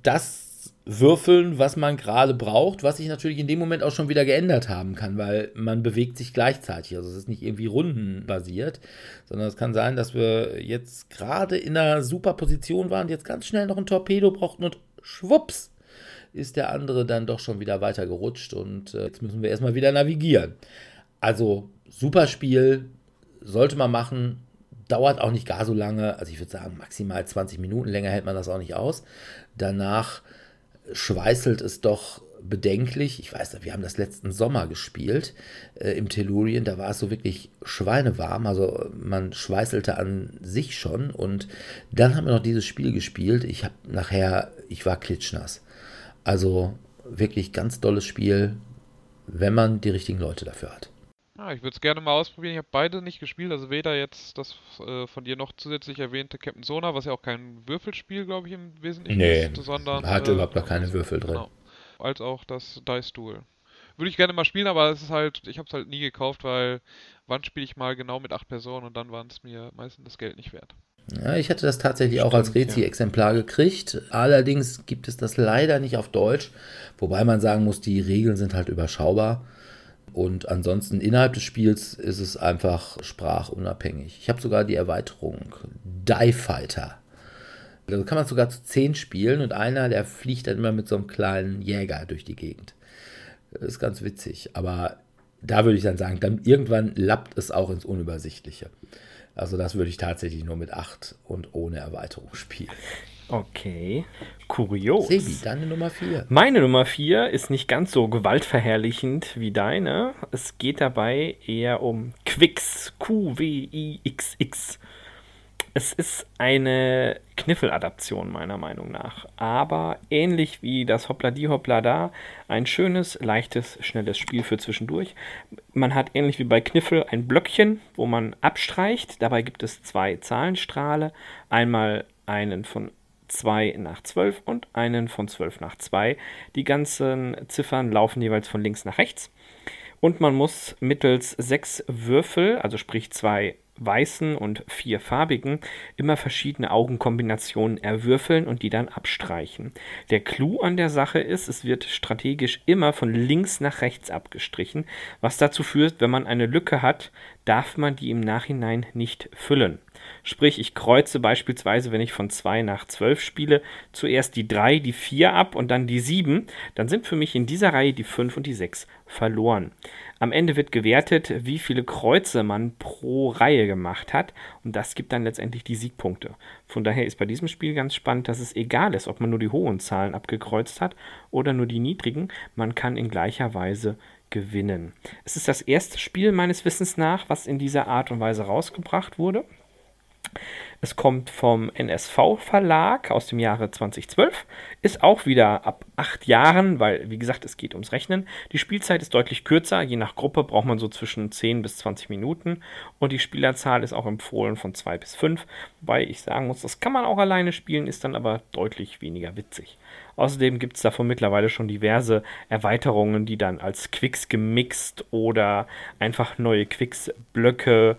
das würfeln, was man gerade braucht, was sich natürlich in dem Moment auch schon wieder geändert haben kann, weil man bewegt sich gleichzeitig. Also es ist nicht irgendwie rundenbasiert, sondern es kann sein, dass wir jetzt gerade in einer super Position waren, jetzt ganz schnell noch ein Torpedo brauchten und schwupps ist der andere dann doch schon wieder weiter gerutscht und äh, jetzt müssen wir erstmal wieder navigieren. Also super Spiel, sollte man machen, dauert auch nicht gar so lange. Also ich würde sagen, maximal 20 Minuten. Länger hält man das auch nicht aus. Danach schweißelt es doch bedenklich. Ich weiß, wir haben das letzten Sommer gespielt äh, im Tellurien. Da war es so wirklich schweinewarm. Also man schweißelte an sich schon. Und dann haben wir noch dieses Spiel gespielt. Ich habe nachher, ich war klitschnass. Also wirklich ganz tolles Spiel, wenn man die richtigen Leute dafür hat. Ja, ich würde es gerne mal ausprobieren. Ich habe beide nicht gespielt, also weder jetzt das äh, von dir noch zusätzlich erwähnte Captain Sona, was ja auch kein Würfelspiel, glaube ich, im Wesentlichen nee, ist, sondern. Hat äh, überhaupt noch keine Würfel drin. Genau. Als auch das Dice Duel. Würde ich gerne mal spielen, aber es ist halt, ich habe es halt nie gekauft, weil wann spiele ich mal genau mit acht Personen und dann waren es mir meistens das Geld nicht wert. Ja, ich hatte das tatsächlich Stimmt, auch als Rezi-Exemplar ja. gekriegt. Allerdings gibt es das leider nicht auf Deutsch, wobei man sagen muss, die Regeln sind halt überschaubar. Und ansonsten innerhalb des Spiels ist es einfach sprachunabhängig. Ich habe sogar die Erweiterung Die Fighter. Also kann man sogar zu zehn spielen und einer, der fliegt dann immer mit so einem kleinen Jäger durch die Gegend. Das ist ganz witzig. Aber da würde ich dann sagen, dann irgendwann lappt es auch ins Unübersichtliche. Also das würde ich tatsächlich nur mit acht und ohne Erweiterung spielen. Okay, kurios. Sebi, deine Nummer 4. Meine Nummer 4 ist nicht ganz so gewaltverherrlichend wie deine. Es geht dabei eher um Quix, Q-W-I-X-X. Es ist eine Kniffel-Adaption meiner Meinung nach, aber ähnlich wie das Hoppla die Hoppla da, ein schönes, leichtes, schnelles Spiel für zwischendurch. Man hat ähnlich wie bei Kniffel ein Blöckchen, wo man abstreicht. Dabei gibt es zwei Zahlenstrahle, einmal einen von 2 nach 12 und einen von 12 nach 2. Die ganzen Ziffern laufen jeweils von links nach rechts. Und man muss mittels sechs Würfel, also sprich zwei weißen und vier farbigen, immer verschiedene Augenkombinationen erwürfeln und die dann abstreichen. Der Clou an der Sache ist, es wird strategisch immer von links nach rechts abgestrichen, was dazu führt, wenn man eine Lücke hat, darf man die im Nachhinein nicht füllen. Sprich, ich kreuze beispielsweise, wenn ich von 2 nach 12 spiele, zuerst die 3, die 4 ab und dann die 7. Dann sind für mich in dieser Reihe die 5 und die 6 verloren. Am Ende wird gewertet, wie viele Kreuze man pro Reihe gemacht hat und das gibt dann letztendlich die Siegpunkte. Von daher ist bei diesem Spiel ganz spannend, dass es egal ist, ob man nur die hohen Zahlen abgekreuzt hat oder nur die niedrigen, man kann in gleicher Weise gewinnen. Es ist das erste Spiel meines Wissens nach, was in dieser Art und Weise rausgebracht wurde. Es kommt vom NSV Verlag aus dem Jahre 2012, ist auch wieder ab acht Jahren, weil, wie gesagt, es geht ums Rechnen. Die Spielzeit ist deutlich kürzer, je nach Gruppe braucht man so zwischen 10 bis 20 Minuten und die Spielerzahl ist auch empfohlen von 2 bis 5, wobei ich sagen muss, das kann man auch alleine spielen, ist dann aber deutlich weniger witzig. Außerdem gibt es davon mittlerweile schon diverse Erweiterungen, die dann als Quicks gemixt oder einfach neue Quicks-Blöcke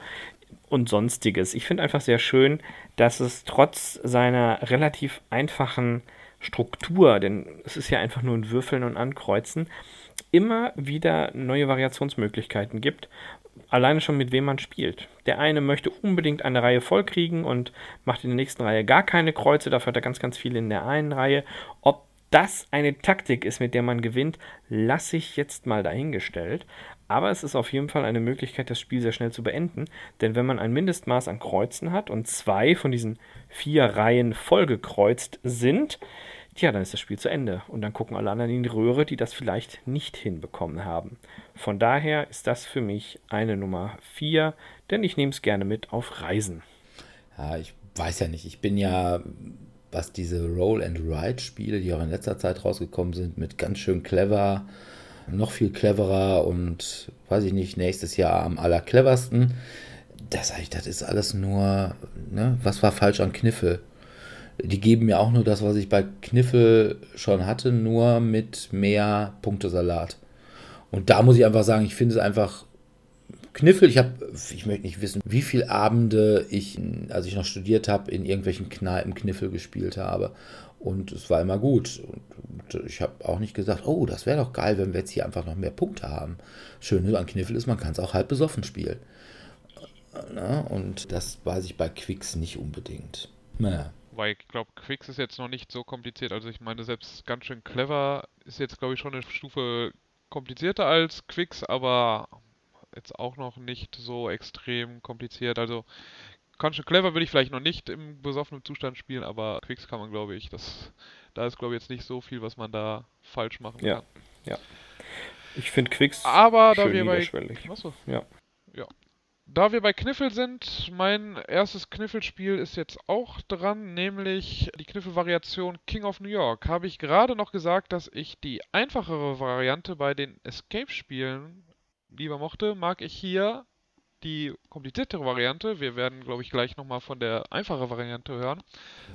und sonstiges. Ich finde einfach sehr schön, dass es trotz seiner relativ einfachen Struktur, denn es ist ja einfach nur ein Würfeln und Ankreuzen, immer wieder neue Variationsmöglichkeiten gibt. Alleine schon mit wem man spielt. Der eine möchte unbedingt eine Reihe vollkriegen und macht in der nächsten Reihe gar keine Kreuze, dafür hat er ganz, ganz viele in der einen Reihe. Ob das eine Taktik ist, mit der man gewinnt, lasse ich jetzt mal dahingestellt. Aber es ist auf jeden Fall eine Möglichkeit, das Spiel sehr schnell zu beenden. Denn wenn man ein Mindestmaß an Kreuzen hat und zwei von diesen vier Reihen vollgekreuzt sind, tja, dann ist das Spiel zu Ende. Und dann gucken alle anderen in die Röhre, die das vielleicht nicht hinbekommen haben. Von daher ist das für mich eine Nummer vier, denn ich nehme es gerne mit auf Reisen. Ja, ich weiß ja nicht. Ich bin ja, was diese Roll-and-Ride-Spiele, die auch in letzter Zeit rausgekommen sind, mit ganz schön clever noch viel cleverer und weiß ich nicht, nächstes Jahr am allercleversten. Das, das ist alles nur, ne? was war falsch an Kniffel? Die geben mir auch nur das, was ich bei Kniffel schon hatte, nur mit mehr Punktesalat. Und da muss ich einfach sagen, ich finde es einfach Kniffel. Ich habe, ich möchte nicht wissen, wie viele Abende ich, als ich noch studiert habe, in irgendwelchen Kneipen Kniffel gespielt habe. Und es war immer gut. Und ich habe auch nicht gesagt, oh, das wäre doch geil, wenn wir jetzt hier einfach noch mehr Punkte haben. Schöne an Kniffel ist, man kann es auch halb besoffen spielen. Na, und das weiß ich bei Quicks nicht unbedingt. Naja. Weil ich glaube, Quicks ist jetzt noch nicht so kompliziert. Also ich meine, selbst ganz schön clever ist jetzt, glaube ich, schon eine Stufe komplizierter als Quicks, aber jetzt auch noch nicht so extrem kompliziert. Also schon clever würde ich vielleicht noch nicht im besoffenen Zustand spielen, aber Quicks kann man, glaube ich, das, da ist, glaube ich, jetzt nicht so viel, was man da falsch machen ja. kann. Ja. Ich finde Quicks aber da wir bei Achso. Ja. Ja. Da wir bei Kniffel sind, mein erstes Kniffelspiel ist jetzt auch dran, nämlich die Kniffelvariation King of New York. Habe ich gerade noch gesagt, dass ich die einfachere Variante bei den Escape-Spielen lieber mochte, mag ich hier die kompliziertere Variante. Wir werden, glaube ich, gleich nochmal von der einfachen Variante hören.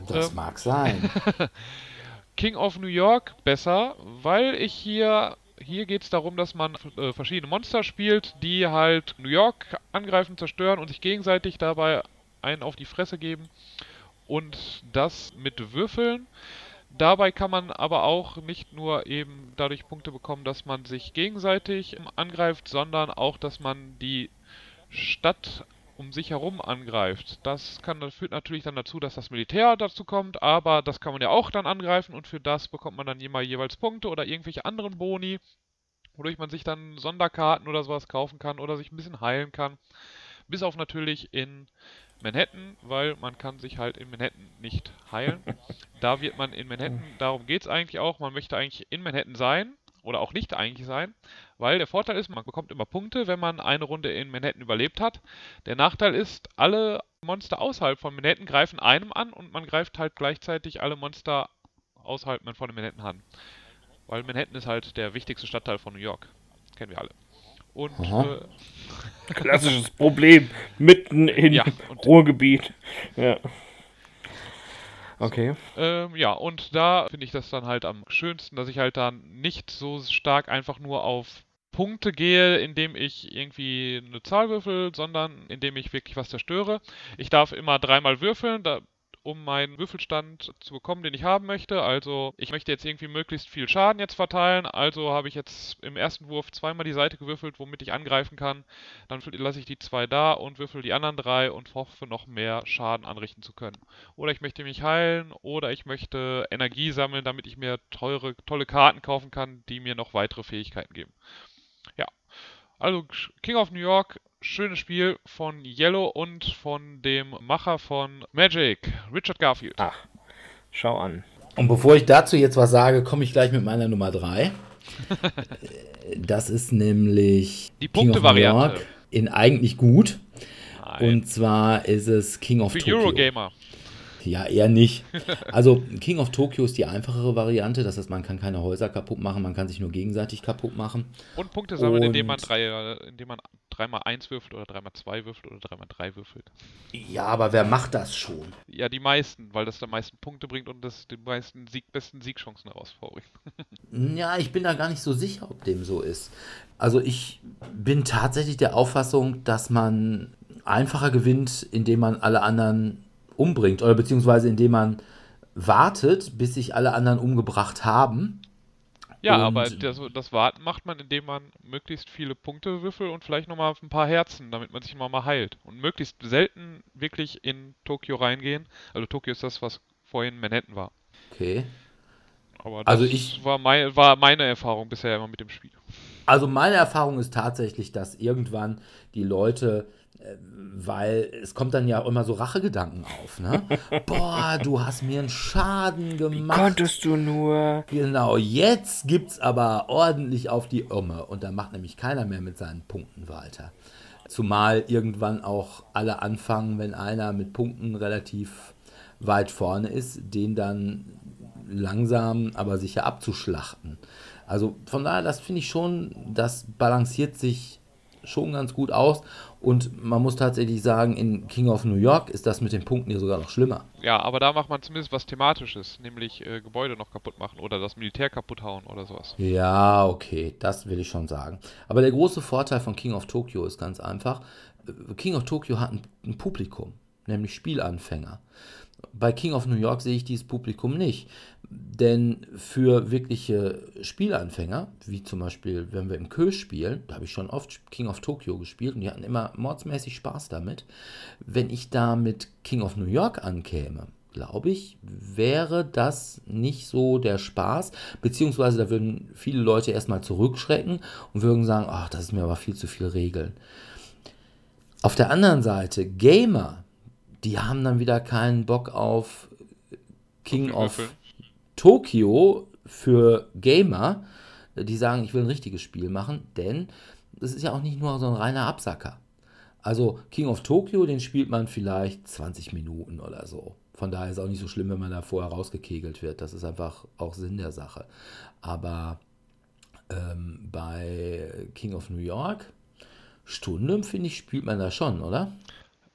Das ähm, mag sein. King of New York besser, weil ich hier hier geht es darum, dass man äh, verschiedene Monster spielt, die halt New York angreifen, zerstören und sich gegenseitig dabei einen auf die Fresse geben. Und das mit Würfeln. Dabei kann man aber auch nicht nur eben dadurch Punkte bekommen, dass man sich gegenseitig angreift, sondern auch, dass man die Stadt um sich herum angreift. Das kann, führt natürlich dann dazu, dass das Militär dazu kommt, aber das kann man ja auch dann angreifen und für das bekommt man dann jeweils Punkte oder irgendwelche anderen Boni, wodurch man sich dann Sonderkarten oder sowas kaufen kann oder sich ein bisschen heilen kann. Bis auf natürlich in Manhattan, weil man kann sich halt in Manhattan nicht heilen. da wird man in Manhattan, darum geht es eigentlich auch, man möchte eigentlich in Manhattan sein oder auch nicht eigentlich sein, weil der Vorteil ist, man bekommt immer Punkte, wenn man eine Runde in Manhattan überlebt hat. Der Nachteil ist, alle Monster außerhalb von Manhattan greifen einem an und man greift halt gleichzeitig alle Monster außerhalb von Manhattan an. Weil Manhattan ist halt der wichtigste Stadtteil von New York. Kennen wir alle. Und äh, Klassisches Problem. Mitten in Ja, Ruhrgebiet. Ja. Okay. Ähm, ja, und da finde ich das dann halt am schönsten, dass ich halt dann nicht so stark einfach nur auf Punkte gehe, indem ich irgendwie eine Zahl würfel, sondern indem ich wirklich was zerstöre. Ich darf immer dreimal würfeln, da, um meinen Würfelstand zu bekommen, den ich haben möchte. Also ich möchte jetzt irgendwie möglichst viel Schaden jetzt verteilen. Also habe ich jetzt im ersten Wurf zweimal die Seite gewürfelt, womit ich angreifen kann. Dann lasse ich die zwei da und würfel die anderen drei und hoffe noch mehr Schaden anrichten zu können. Oder ich möchte mich heilen oder ich möchte Energie sammeln, damit ich mir teure, tolle Karten kaufen kann, die mir noch weitere Fähigkeiten geben. Ja. Also King of New York, schönes Spiel von Yellow und von dem Macher von Magic, Richard Garfield. Ach, schau an. Und bevor ich dazu jetzt was sage, komme ich gleich mit meiner Nummer 3. Das ist nämlich Die King of New Punktevariante. York in eigentlich gut. Nein. Und zwar ist es King of Für Tokyo. Eurogamer. Ja, eher nicht. Also King of Tokyo ist die einfachere Variante. Das heißt, man kann keine Häuser kaputt machen, man kann sich nur gegenseitig kaputt machen. Und Punkte sammeln, indem man Und- drei, äh, indem man dreimal eins würfelt oder dreimal zwei würfelt oder dreimal drei würfelt. Ja, aber wer macht das schon? Ja, die meisten, weil das am meisten Punkte bringt und das die meisten Sieg, besten Siegchancen herausfordert. Ja, ich bin da gar nicht so sicher, ob dem so ist. Also ich bin tatsächlich der Auffassung, dass man einfacher gewinnt, indem man alle anderen umbringt oder beziehungsweise indem man wartet, bis sich alle anderen umgebracht haben. Ja, Und- aber das, das Warten macht man, indem man möglichst viele Punkte würfelt und vielleicht nochmal ein paar Herzen, damit man sich immer mal heilt. Und möglichst selten wirklich in Tokio reingehen. Also Tokio ist das, was vorhin Manhattan war. Okay. Aber das Also ich- war, mein, war meine Erfahrung bisher immer mit dem Spiel. Also meine Erfahrung ist tatsächlich, dass irgendwann die Leute, weil es kommt dann ja immer so Rachegedanken auf, ne? Boah, du hast mir einen Schaden gemacht. Konntest du nur. Genau, jetzt gibt's aber ordentlich auf die Irme und da macht nämlich keiner mehr mit seinen Punkten weiter. Zumal irgendwann auch alle anfangen, wenn einer mit Punkten relativ weit vorne ist, den dann langsam, aber sicher abzuschlachten. Also von daher, das finde ich schon, das balanciert sich schon ganz gut aus. Und man muss tatsächlich sagen, in King of New York ist das mit den Punkten hier sogar noch schlimmer. Ja, aber da macht man zumindest was Thematisches, nämlich äh, Gebäude noch kaputt machen oder das Militär kaputt hauen oder sowas. Ja, okay, das will ich schon sagen. Aber der große Vorteil von King of Tokyo ist ganz einfach. äh, King of Tokyo hat ein, ein Publikum, nämlich Spielanfänger. Bei King of New York sehe ich dieses Publikum nicht. Denn für wirkliche Spielanfänger, wie zum Beispiel, wenn wir im Kö spielen, da habe ich schon oft King of Tokyo gespielt und die hatten immer mordsmäßig Spaß damit. Wenn ich da mit King of New York ankäme, glaube ich, wäre das nicht so der Spaß, beziehungsweise da würden viele Leute erstmal zurückschrecken und würden sagen, ach, das ist mir aber viel zu viel Regeln. Auf der anderen Seite, Gamer, die haben dann wieder keinen Bock auf King of Würfeln. Tokyo für Gamer, die sagen, ich will ein richtiges Spiel machen, denn das ist ja auch nicht nur so ein reiner Absacker. Also King of Tokyo, den spielt man vielleicht 20 Minuten oder so. Von daher ist es auch nicht so schlimm, wenn man da vorher rausgekegelt wird. Das ist einfach auch Sinn der Sache. Aber ähm, bei King of New York, Stunde, finde ich, spielt man da schon, oder?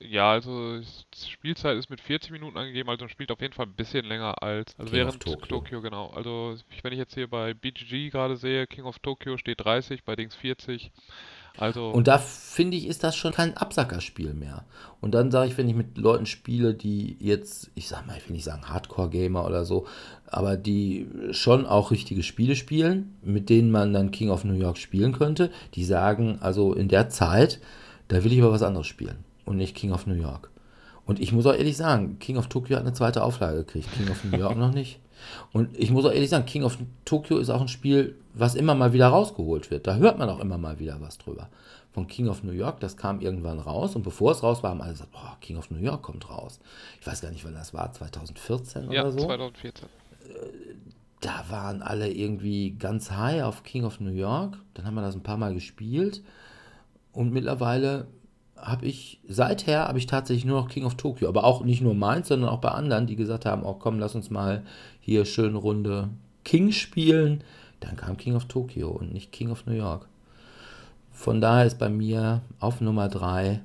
Ja, also Spielzeit ist mit 40 Minuten angegeben, also man spielt auf jeden Fall ein bisschen länger als also King während Tokyo. Tokio. genau. Also wenn ich jetzt hier bei BGG gerade sehe, King of Tokyo steht 30, bei Dings 40. Also Und da finde ich, ist das schon kein Absackerspiel mehr. Und dann sage ich, wenn ich mit Leuten spiele, die jetzt, ich sag mal, ich will nicht sagen Hardcore-Gamer oder so, aber die schon auch richtige Spiele spielen, mit denen man dann King of New York spielen könnte, die sagen, also in der Zeit, da will ich aber was anderes spielen und nicht King of New York. Und ich muss auch ehrlich sagen, King of Tokyo hat eine zweite Auflage gekriegt, King of New York noch nicht. Und ich muss auch ehrlich sagen, King of Tokyo ist auch ein Spiel, was immer mal wieder rausgeholt wird. Da hört man auch immer mal wieder was drüber. Von King of New York, das kam irgendwann raus und bevor es raus war, haben alle gesagt, boah, King of New York kommt raus. Ich weiß gar nicht, wann das war, 2014 ja, oder so. 2014. Da waren alle irgendwie ganz high auf King of New York. Dann haben wir das ein paar Mal gespielt und mittlerweile habe ich, seither habe ich tatsächlich nur noch King of Tokyo. Aber auch nicht nur meins, sondern auch bei anderen, die gesagt haben, oh komm, lass uns mal hier schön Runde King spielen. Dann kam King of Tokyo und nicht King of New York. Von daher ist bei mir auf Nummer 3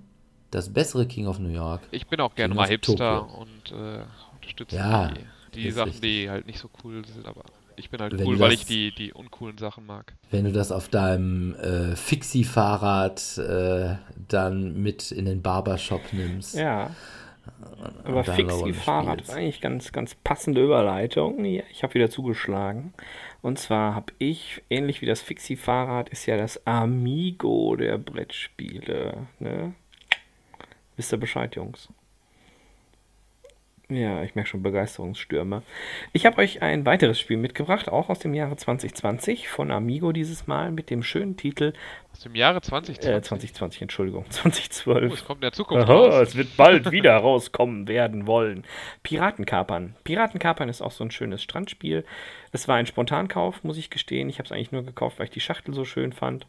das bessere King of New York. Ich bin auch gerne mal Hipster Tokyo. und äh, unterstütze Ja, die, die Sachen, richtig. die halt nicht so cool sind, aber ich bin halt Wenn cool, du weil das- ich die, die uncoolen Sachen mag. Wenn du das auf deinem äh, Fixie-Fahrrad äh, dann mit in den Barbershop nimmst. Ja. Aber Und dann eine Fixie Runde Fahrrad spielst. ist eigentlich ganz, ganz passende Überleitung. Ja, ich habe wieder zugeschlagen. Und zwar habe ich, ähnlich wie das Fixie Fahrrad, ist ja das Amigo der Brettspiele. Ne? Wisst ihr Bescheid, Jungs? Ja, ich merke schon Begeisterungsstürme. Ich habe euch ein weiteres Spiel mitgebracht, auch aus dem Jahre 2020, von Amigo dieses Mal, mit dem schönen Titel, Aus dem Jahre 2020. äh, 2020, Entschuldigung, Oh, 2012. es kommt in der Zukunft Aha, raus. es wird bald wieder rauskommen werden wollen. Piratenkapern. Piratenkapern ist auch so ein schönes Strandspiel. Es war ein Spontankauf, muss ich gestehen. Ich habe es eigentlich nur gekauft, weil ich die Schachtel so schön fand.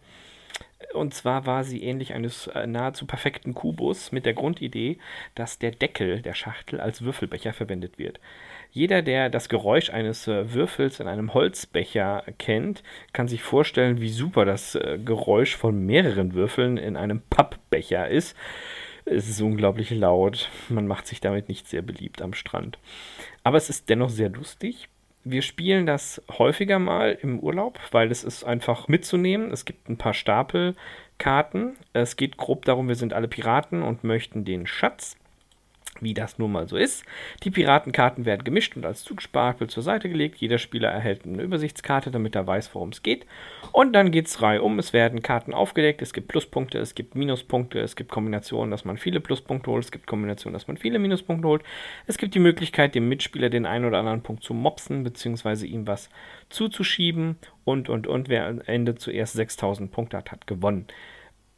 Und zwar war sie ähnlich eines äh, nahezu perfekten Kubus mit der Grundidee, dass der Deckel der Schachtel als Würfelbecher verwendet wird. Jeder, der das Geräusch eines äh, Würfels in einem Holzbecher kennt, kann sich vorstellen, wie super das äh, Geräusch von mehreren Würfeln in einem Pappbecher ist. Es ist unglaublich laut. Man macht sich damit nicht sehr beliebt am Strand. Aber es ist dennoch sehr lustig. Wir spielen das häufiger mal im Urlaub, weil es ist einfach mitzunehmen. Es gibt ein paar Stapelkarten. Es geht grob darum, wir sind alle Piraten und möchten den Schatz wie das nun mal so ist. Die Piratenkarten werden gemischt und als Zugspachtel zur Seite gelegt. Jeder Spieler erhält eine Übersichtskarte, damit er weiß, worum es geht. Und dann geht es reihum. Es werden Karten aufgedeckt. Es gibt Pluspunkte, es gibt Minuspunkte, es gibt Kombinationen, dass man viele Pluspunkte holt. Es gibt Kombinationen, dass man viele Minuspunkte holt. Es gibt die Möglichkeit, dem Mitspieler den einen oder anderen Punkt zu mopsen, beziehungsweise ihm was zuzuschieben. Und, und, und. Wer am Ende zuerst 6000 Punkte hat, hat gewonnen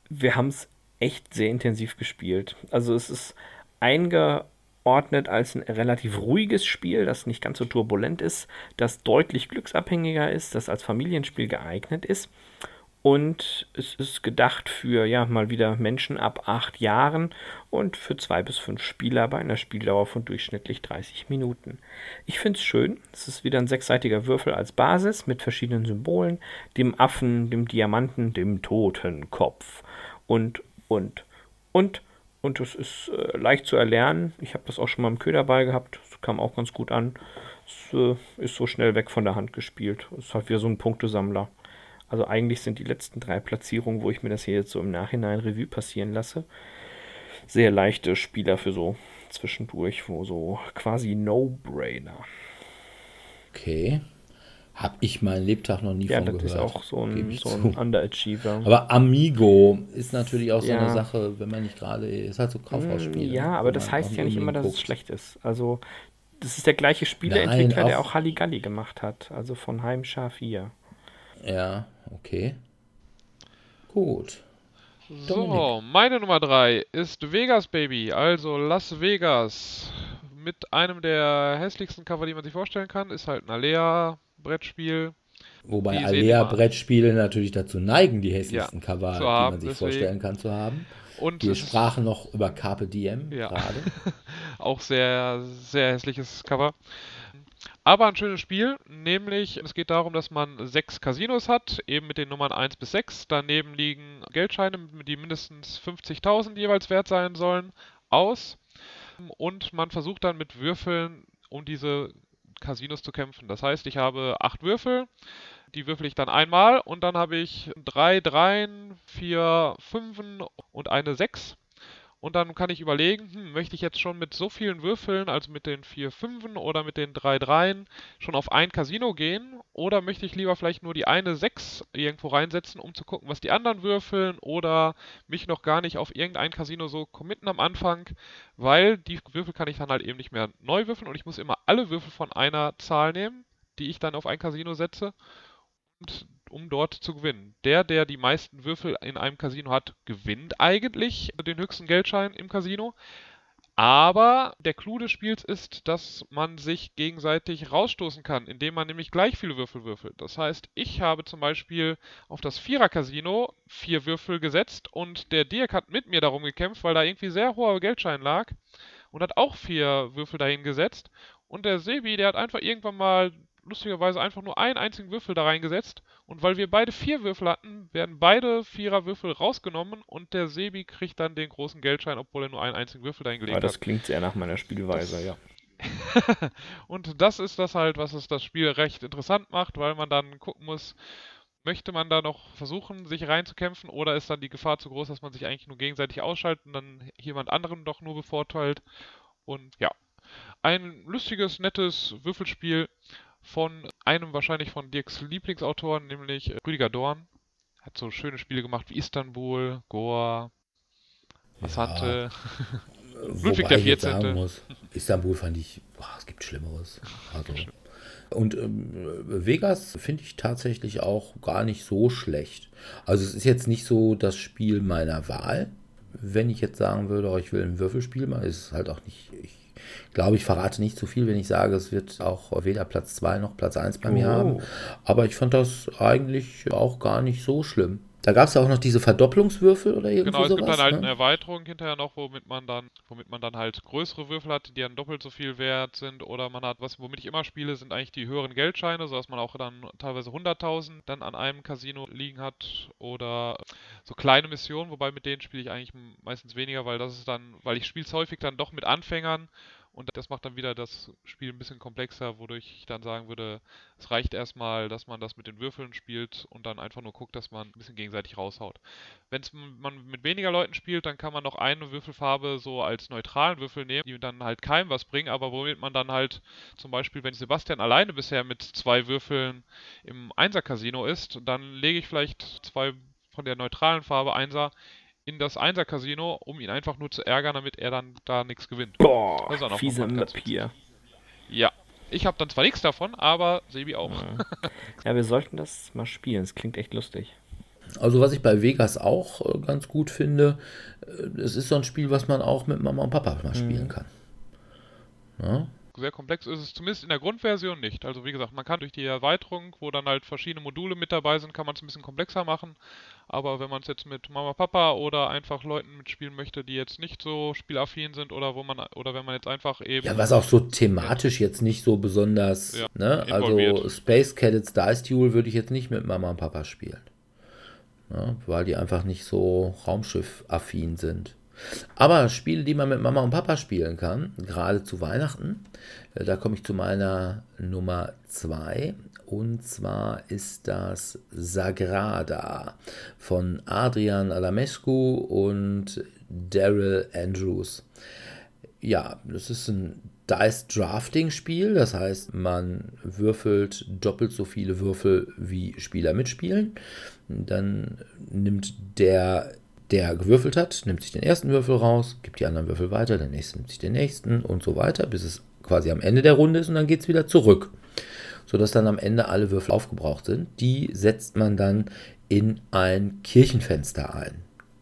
wir haben es echt sehr intensiv gespielt. Also es ist eingeordnet als ein relativ ruhiges Spiel, das nicht ganz so turbulent ist, das deutlich glücksabhängiger ist, das als Familienspiel geeignet ist. Und es ist gedacht für ja mal wieder Menschen ab acht Jahren und für zwei bis fünf Spieler bei einer Spieldauer von durchschnittlich 30 Minuten. Ich finde es schön. Es ist wieder ein sechsseitiger Würfel als Basis mit verschiedenen Symbolen, dem Affen, dem Diamanten, dem Totenkopf und und und und es ist äh, leicht zu erlernen. Ich habe das auch schon mal im Köderball gehabt. Das kam auch ganz gut an. Es äh, ist so schnell weg von der Hand gespielt. Es ist halt wieder so ein Punktesammler. Also eigentlich sind die letzten drei Platzierungen, wo ich mir das hier jetzt so im Nachhinein Revue passieren lasse, sehr leichte Spieler für so zwischendurch, wo so quasi No-Brainer. Okay. Hab ich meinen Lebtag noch nie Ja, von das gehört. ist auch so ein, so ein Underachiever. Aber Amigo ist natürlich auch so Ja. eine Sache, wenn man nicht gerade, ist halt so Kaufhausspiel. Mm, Ja, ne? aber Wo das heißt ja nicht immer, dass es guckt. schlecht ist. Also, das ist der gleiche Spieleentwickler, Nein, der auch- Halligalli gemacht hat. Also von Heimschar 4. Ja, okay. Gut. So, meine Nummer 3 ist Vegas Baby, also Las Vegas. Mit einem der hässlichsten Cover, die man sich vorstellen kann. Ist halt ein Alea-Brettspiel. Wobei Die sehen Alea immer- Brettspiele natürlich dazu neigen, die hässlichsten Cover, zu die man sich deswegen. vorstellen kann, zu haben. Und Wir sprachen noch über Carpe Diem Ja. gerade. auch sehr, sehr hässliches Cover. Aber ein schönes Spiel, nämlich es geht darum, dass man sechs Casinos hat, eben mit den Nummern 1 bis 6. Daneben liegen Geldscheine, die mindestens 50.000 jeweils wert sein sollen, aus. Und man versucht dann mit Würfeln um diese Casinos zu kämpfen. Das heißt, ich habe acht Würfel, die würfel ich dann einmal und dann habe ich drei Dreien, vier Fünfen und eine Sechs. Und dann kann ich überlegen, hm, möchte ich jetzt schon mit so vielen Würfeln, also mit den vier Fünfen oder mit den drei Dreien, schon auf ein Casino gehen? Oder möchte ich lieber vielleicht nur die eine Sechs irgendwo reinsetzen, um zu gucken, was die anderen würfeln? Oder mich noch gar nicht auf irgendein Casino so committen am Anfang? Weil die Würfel kann ich dann halt eben nicht mehr neu würfeln und ich muss immer alle Würfel von einer Zahl nehmen, die ich dann auf ein Casino setze. Und um dort zu gewinnen. Der, der die meisten Würfel in einem Casino hat, gewinnt eigentlich den höchsten Geldschein im Casino. Aber der Clou des Spiels ist, dass man sich gegenseitig rausstoßen kann, indem man nämlich gleich viele Würfel würfelt. Das heißt, ich habe zum Beispiel auf das Vierer-Casino vier Würfel gesetzt und der Dirk hat mit mir darum gekämpft, weil da irgendwie sehr hoher Geldschein lag und hat auch vier Würfel dahin gesetzt. Und der Sebi, der hat einfach irgendwann mal lustigerweise einfach nur einen einzigen Würfel da reingesetzt. Und weil wir beide vier Würfel hatten, werden beide Viererwürfel rausgenommen und der Sebi kriegt dann den großen Geldschein, obwohl er nur einen einzigen Würfel dahin gelegt Aber das hat. klingt sehr nach meiner Spielweise, Das- ja. und das ist das halt, was es das Spiel recht interessant macht, weil man dann gucken muss, möchte man da noch versuchen, sich reinzukämpfen oder ist dann die Gefahr zu groß, dass man sich eigentlich nur gegenseitig ausschaltet und dann jemand anderen doch nur bevorteilt. Und ja, ein lustiges, nettes Würfelspiel von einem wahrscheinlich von Dirks Lieblingsautoren, nämlich Rüdiger Dorn. Hat so schöne Spiele gemacht wie Istanbul, Goa, Passante. Ludwig Wobei der ich jetzt 14.. sagen muss, Istanbul fand ich, boah, es gibt Schlimmeres. Also. Und ähm, Vegas finde ich tatsächlich auch gar nicht so schlecht. Also es ist jetzt nicht so das Spiel meiner Wahl. Wenn ich jetzt sagen würde, oh, ich will ein Würfelspiel machen, ist es halt auch nicht. Ich glaube, ich verrate nicht zu viel, wenn ich sage, es wird auch weder Platz 2 noch Platz 1 bei mir Oh. haben. Aber ich fand das eigentlich auch gar nicht so schlimm. Da gab es ja auch noch diese Verdopplungswürfel oder irgendwie Genau, es sowas. gibt dann halt ne? eine Erweiterung hinterher noch, womit man dann, womit man dann halt größere Würfel hat, die dann doppelt so viel wert sind. Oder man hat, was womit ich immer spiele, sind eigentlich die höheren Geldscheine, sodass man auch dann teilweise 100.000 dann an einem Casino liegen hat. Oder so kleine Missionen, wobei mit denen spiele ich eigentlich meistens weniger, weil das ist dann, weil ich spiele es häufig dann doch mit Anfängern. Und das macht dann wieder das Spiel ein bisschen komplexer, wodurch ich dann sagen würde, es reicht erstmal, dass man das mit den Würfeln spielt und dann einfach nur guckt, dass man ein bisschen gegenseitig raushaut. Wenn man mit weniger Leuten spielt, dann kann man noch eine Würfelfarbe so als neutralen Würfel nehmen, die dann halt keinem was bringen, aber womit man dann halt zum Beispiel, wenn Sebastian alleine bisher mit zwei Würfeln im Einser-Casino ist, dann lege ich vielleicht zwei von der neutralen Farbe Einser in das Einser-Casino, um ihn einfach nur zu ärgern, damit er dann da nichts gewinnt. Das ist auch Boah, noch fiese mal ganz Papier. Ja. Ich habe dann zwar nichts davon, aber Sebi auch. Ja, wir sollten das mal spielen. Es klingt echt lustig. Also was ich bei Vegas auch äh, ganz gut finde, äh, es ist so ein Spiel, was man auch mit Mama und Papa mal spielen kann. Ja? Sehr komplex ist es zumindest in der Grundversion nicht. Also wie gesagt, man kann durch die Erweiterung, wo dann halt verschiedene Module mit dabei sind, kann man es ein bisschen komplexer machen. Aber wenn man es jetzt mit Mama, Papa oder einfach Leuten mitspielen möchte, die jetzt nicht so spielaffin sind oder wo man oder wenn man jetzt einfach eben ja, was auch so thematisch jetzt nicht so besonders, Ja, ne? Also involviert. Space Cadets Dice Duel würde ich jetzt nicht mit Mama und Papa spielen. Ne? Weil die einfach nicht so Raumschiff-affin sind. Aber Spiele, die man mit Mama und Papa spielen kann, gerade zu Weihnachten, äh, da komme ich zu meiner Nummer 2. Und zwar ist das Sagrada von Adrian Alamescu und Daryl Andrews. Ja, das ist ein Dice Drafting Spiel, das heißt, man würfelt doppelt so viele Würfel wie Spieler mitspielen. Dann nimmt der, der gewürfelt hat, nimmt sich den ersten Würfel raus, gibt die anderen Würfel weiter, der nächste nimmt sich den nächsten und so weiter, bis es quasi am Ende der Runde ist und dann geht es wieder zurück. Sodass dann am Ende alle Würfel aufgebraucht sind. Die setzt man dann in ein Kirchenfenster ein.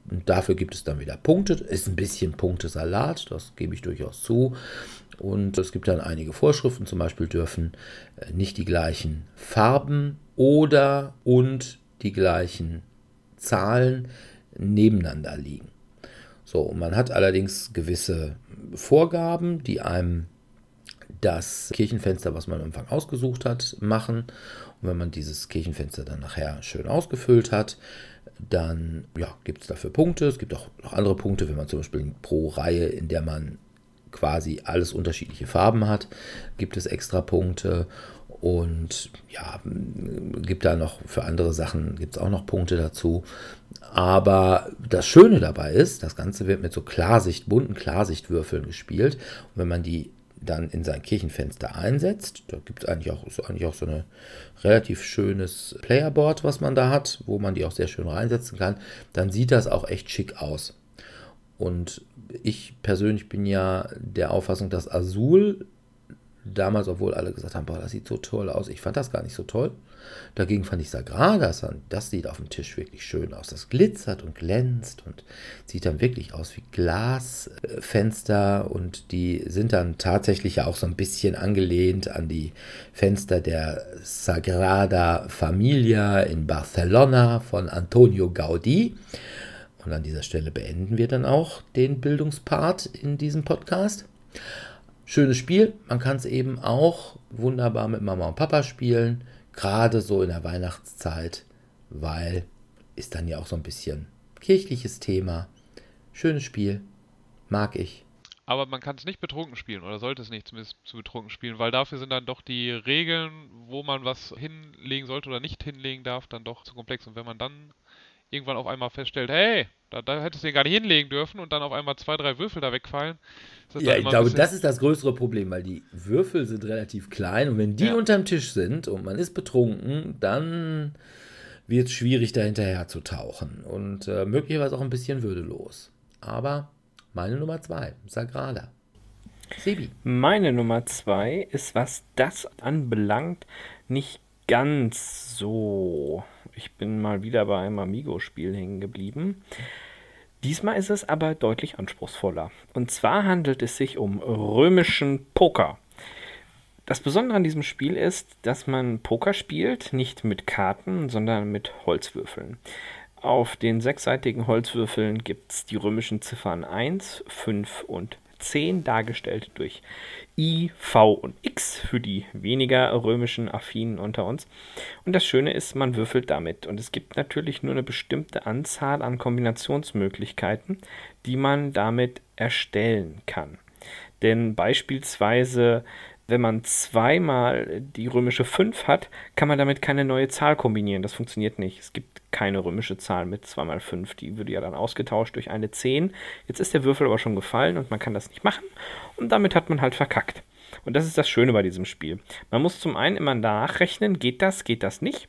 Und dafür gibt es dann wieder Punkte. Ist ein bisschen Punktesalat, das gebe ich durchaus zu. Und es gibt dann einige Vorschriften, zum Beispiel dürfen äh, nicht die gleichen Farben oder und die gleichen Zahlen nebeneinander liegen. So, man hat allerdings gewisse Vorgaben, die einem das Kirchenfenster, was man am Anfang ausgesucht hat, machen. Und wenn man dieses Kirchenfenster dann nachher schön ausgefüllt hat, dann ja, gibt es dafür Punkte. Es gibt auch noch andere Punkte, wenn man zum Beispiel pro Reihe, in der man quasi alles unterschiedliche Farben hat, gibt es extra Punkte. Und ja, gibt da noch für andere Sachen, gibt es auch noch Punkte dazu. Aber das Schöne dabei ist, das Ganze wird mit so Klarsicht, bunten Klarsichtwürfeln gespielt. Und wenn man die dann in sein Kirchenfenster einsetzt, da gibt es eigentlich auch, eigentlich auch so ein relativ schönes Playerboard, was man da hat, wo man die auch sehr schön reinsetzen kann, dann sieht das auch echt schick aus. Und ich persönlich bin ja der Auffassung, dass Azul damals, obwohl alle gesagt haben, boah, das sieht so toll aus. Ich fand das gar nicht so toll. Dagegen fand ich Sagradas, das sieht auf dem Tisch wirklich schön aus. Das glitzert und glänzt und sieht dann wirklich aus wie Glasfenster und die sind dann tatsächlich ja auch so ein bisschen angelehnt an die Fenster der Sagrada Familia in Barcelona von Antonio Gaudí. Und an dieser Stelle beenden wir dann auch den Bildungspart in diesem Podcast. Schönes Spiel, man kann es eben auch wunderbar mit Mama und Papa spielen, gerade so in der Weihnachtszeit, weil ist dann ja auch so ein bisschen kirchliches Thema. Schönes Spiel, mag ich. Aber man kann es nicht betrunken spielen oder sollte es nicht zumindest zu betrunken spielen, weil dafür sind dann doch die Regeln, wo man was hinlegen sollte oder nicht hinlegen darf, dann doch zu komplex. Und wenn man dann irgendwann auf einmal feststellt, hey, da, da hättest du den gar nicht hinlegen dürfen und dann auf einmal zwei, drei Würfel da wegfallen. Ja, ich glaube, das ist das größere Problem, weil die Würfel sind relativ klein und wenn die ja. unterm Tisch sind und man ist betrunken, dann wird es schwierig, da hinterher zu tauchen und äh, möglicherweise auch ein bisschen würdelos. Aber meine Nummer zwei, Sagrada. Sebi. Meine Nummer zwei ist, was das anbelangt, nicht ganz so ich bin mal wieder bei einem Amigo-Spiel hängen geblieben. Diesmal ist es aber deutlich anspruchsvoller. Und zwar handelt es sich um römischen Poker. Das Besondere an diesem Spiel ist, dass man Poker spielt, nicht mit Karten, sondern mit Holzwürfeln. Auf den sechsseitigen Holzwürfeln gibt es die römischen Ziffern 1, 5 und 10 dargestellt durch I, V und X für die weniger römischen Affinen unter uns. Und das Schöne ist, man würfelt damit. Und es gibt natürlich nur eine bestimmte Anzahl an Kombinationsmöglichkeiten, die man damit erstellen kann. Denn beispielsweise wenn man zweimal die römische 5 hat, kann man damit keine neue Zahl kombinieren. Das funktioniert nicht. Es gibt keine römische Zahl mit 2 mal 5. Die würde ja dann ausgetauscht durch eine 10. Jetzt ist der Würfel aber schon gefallen und man kann das nicht machen. Und damit hat man halt verkackt. Und das ist das Schöne bei diesem Spiel. Man muss zum einen immer nachrechnen, geht das, geht das nicht.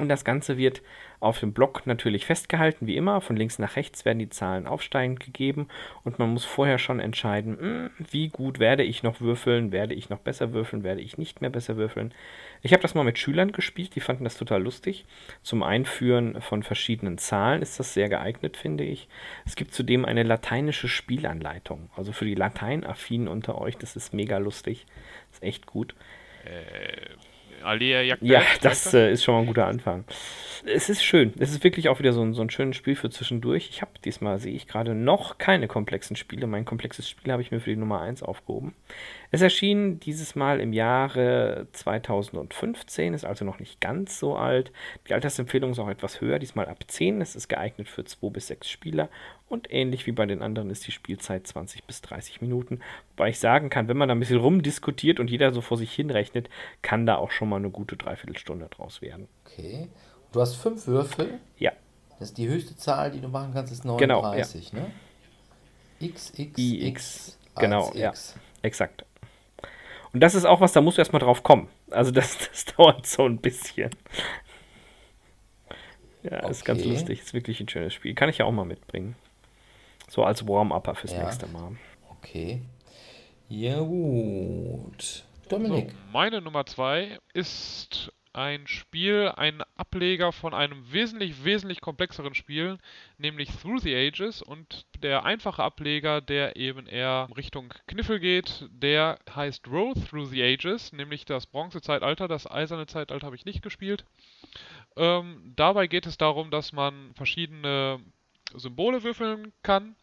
Und das Ganze wird auf dem Block natürlich festgehalten, wie immer. Von links nach rechts werden die Zahlen aufsteigend gegeben und man muss vorher schon entscheiden, hm, wie gut werde ich noch würfeln, werde ich noch besser würfeln, werde ich nicht mehr besser würfeln. Ich habe das mal mit Schülern gespielt, die fanden das total lustig. Zum Einführen von verschiedenen Zahlen ist das sehr geeignet, finde ich. Es gibt zudem eine lateinische Spielanleitung. Also für die Lateinaffinen unter euch, das ist mega lustig. Ist echt gut. Äh, Alia Jagd Ja, das äh, ist schon mal ein guter Anfang. Es ist schön. Es ist wirklich auch wieder so ein, so ein schönes Spiel für zwischendurch. Ich habe diesmal, sehe ich gerade, noch keine komplexen Spiele. Mein komplexes Spiel habe ich mir für die Nummer 1 aufgehoben. Es erschien dieses Mal im Jahre 2015, ist also noch nicht ganz so alt. Die Altersempfehlung ist auch etwas höher, diesmal ab 10. Es ist geeignet für 2 bis 6 Spieler und ähnlich wie bei den anderen ist die Spielzeit 20 bis 30 Minuten. Wobei ich sagen kann, wenn man da ein bisschen rumdiskutiert und jeder so vor sich hinrechnet, kann da auch schon mal eine gute Dreiviertelstunde draus werden. Okay. Du hast fünf Würfel? Ja. Das ist die höchste Zahl, die du machen kannst, ist 39, genau, ja. ne? X, X, I, X. Genau, ja. Exakt. Und das ist auch was, da musst du erstmal drauf kommen. Also das, das dauert so ein bisschen. Ja, okay. ist ganz lustig. Ist wirklich ein schönes Spiel. Kann ich ja auch mal mitbringen. So als Warm-Upper fürs ja. nächste Mal. Okay. Ja, gut. Dominik. So, meine Nummer zwei ist ein Spiel, ein Ableger von einem wesentlich, wesentlich komplexeren Spiel, nämlich Through the Ages. Und der einfache Ableger, der eben eher Richtung Kniffel geht, der heißt Roll Through the Ages, nämlich das Bronzezeitalter. Das Eiserne Zeitalter habe ich nicht gespielt. Ähm, dabei geht es darum, dass man verschiedene Symbole würfeln kann,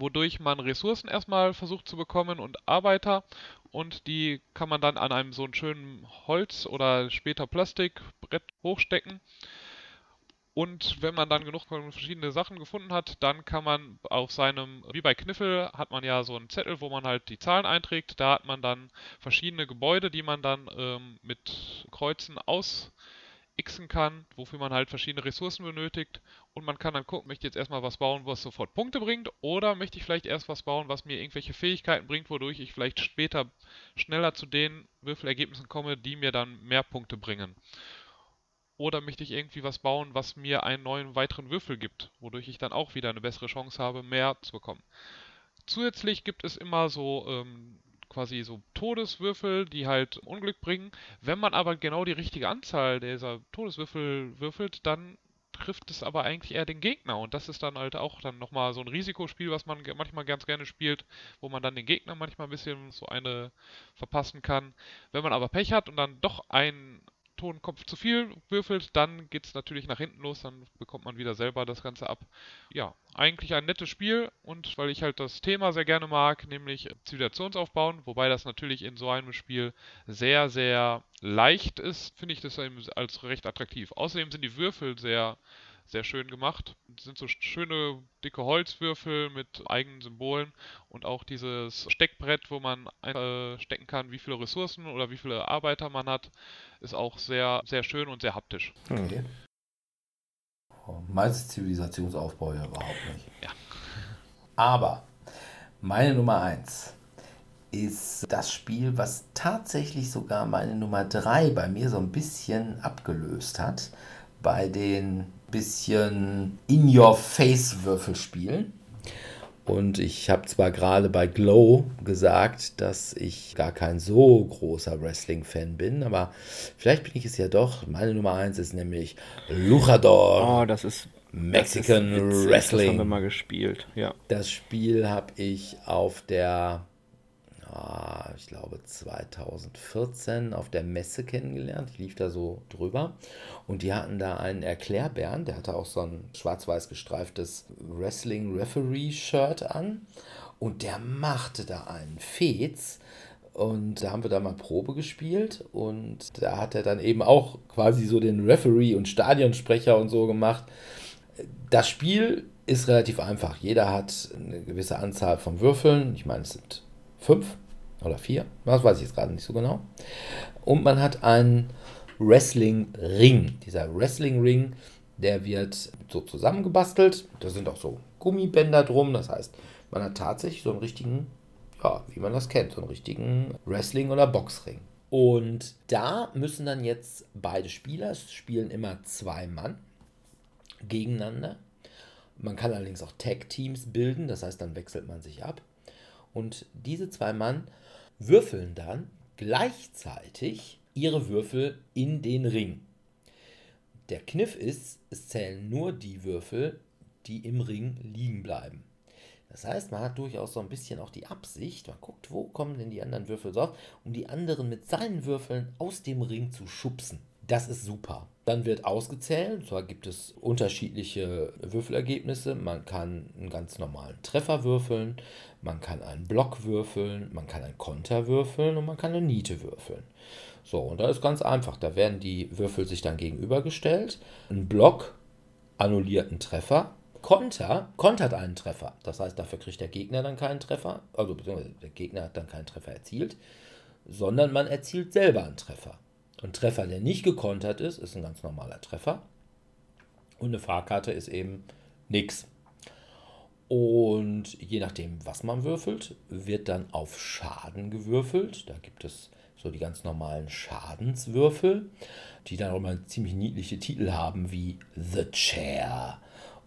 wodurch man Ressourcen erstmal versucht zu bekommen und Arbeiter und die kann man dann an einem so einen schönen Holz- oder später Plastikbrett hochstecken. Und wenn man dann genug verschiedene Sachen gefunden hat, dann kann man auf seinem, wie bei Kniffel, hat man ja so einen Zettel, wo man halt die Zahlen einträgt. Da hat man dann verschiedene Gebäude, die man dann ähm, mit Kreuzen aus xen kann, wofür man halt verschiedene Ressourcen benötigt und man kann dann gucken, möchte ich jetzt erstmal was bauen, was sofort Punkte bringt oder möchte ich vielleicht erst was bauen, was mir irgendwelche Fähigkeiten bringt, wodurch ich vielleicht später schneller zu den Würfelergebnissen komme, die mir dann mehr Punkte bringen. Oder möchte ich irgendwie was bauen, was mir einen neuen weiteren Würfel gibt, wodurch ich dann auch wieder eine bessere Chance habe, mehr zu bekommen. Zusätzlich gibt es immer so ähm, quasi so Todeswürfel, die halt Unglück bringen. Wenn man aber genau die richtige Anzahl dieser Todeswürfel würfelt, dann trifft es aber eigentlich eher den Gegner und das ist dann halt auch dann nochmal so ein Risikospiel, was man manchmal ganz gerne spielt, wo man dann den Gegner manchmal ein bisschen so eine verpassen kann. Wenn man aber Pech hat und dann doch einen Tonkopf zu viel würfelt, dann geht es natürlich nach hinten los, dann bekommt man wieder selber das Ganze ab. Ja, eigentlich ein nettes Spiel und weil ich halt das Thema sehr gerne mag, nämlich Zivilisationsaufbauen, wobei das natürlich in so einem Spiel sehr, sehr leicht ist, finde ich das als recht attraktiv. Außerdem sind die Würfel sehr sehr schön gemacht. Das sind so schöne dicke Holzwürfel mit eigenen Symbolen und auch dieses Steckbrett, wo man äh, stecken kann, wie viele Ressourcen oder wie viele Arbeiter man hat, ist auch sehr, sehr schön und sehr haptisch. Okay. Oh, meins Zivilisationsaufbau ja überhaupt nicht. Ja. Aber meine Nummer 1 ist das Spiel, was tatsächlich sogar meine Nummer 3 bei mir so ein bisschen abgelöst hat. Bei den bisschen In-Your-Face-Würfelspielen. Und ich habe zwar gerade bei Glow gesagt, dass ich gar kein so großer Wrestling-Fan bin, aber vielleicht bin ich es ja doch. Meine Nummer 1 ist nämlich Luchador. Oh, das ist Mexican das ist witzig, Wrestling. Das haben wir mal gespielt, ja. Das Spiel habe ich auf der ah, ich glaube 2014 auf der Messe kennengelernt. Ich lief da so drüber und die hatten da einen Erklärbären, der hatte auch so ein schwarz-weiß gestreiftes Wrestling-Referee-Shirt an und der machte da einen Fez. Und da haben wir da mal Probe gespielt und da hat er dann eben auch quasi so den Referee und Stadionsprecher und so gemacht. Das Spiel ist relativ einfach. Jeder hat eine gewisse Anzahl von Würfeln. Ich meine, es sind fünf oder vier, das weiß ich jetzt gerade nicht so genau. Und man hat einen Wrestling-Ring. Dieser Wrestling-Ring, der wird so zusammengebastelt. Da sind auch so Gummibänder drum. Das heißt, man hat tatsächlich so einen richtigen, ja, wie man das kennt, so einen richtigen Wrestling- oder Boxring. Und da müssen dann jetzt beide Spieler, es spielen immer zwei Mann gegeneinander. Man kann allerdings auch Tag-Teams bilden, das heißt, dann wechselt man sich ab. Und diese zwei Mann würfeln dann gleichzeitig ihre Würfel in den Ring. Der Kniff ist, es zählen nur die Würfel, die im Ring liegen bleiben. Das heißt, man hat durchaus so ein bisschen auch die Absicht, man guckt, wo kommen denn die anderen Würfel raus, um die anderen mit seinen Würfeln aus dem Ring zu schubsen. Das ist super. Dann wird ausgezählt, zwar gibt es unterschiedliche Würfelergebnisse. Man kann einen ganz normalen Treffer würfeln, man kann einen Block würfeln, man kann einen Konter würfeln und man kann eine Niete würfeln. So, und da ist ganz einfach. Da werden die Würfel sich dann gegenübergestellt. Ein Block annulliert einen Treffer. Konter kontert einen Treffer. Das heißt, dafür kriegt der Gegner dann keinen Treffer. Also, beziehungsweise der Gegner hat dann keinen Treffer erzielt, sondern man erzielt selber einen Treffer. Ein Treffer, der nicht gekontert ist, ist ein ganz normaler Treffer. Und eine Fahrkarte ist eben nichts. Und je nachdem, was man würfelt, wird dann auf Schaden gewürfelt. Da gibt es so die ganz normalen Schadenswürfel, die dann auch immer ziemlich niedliche Titel haben wie The Chair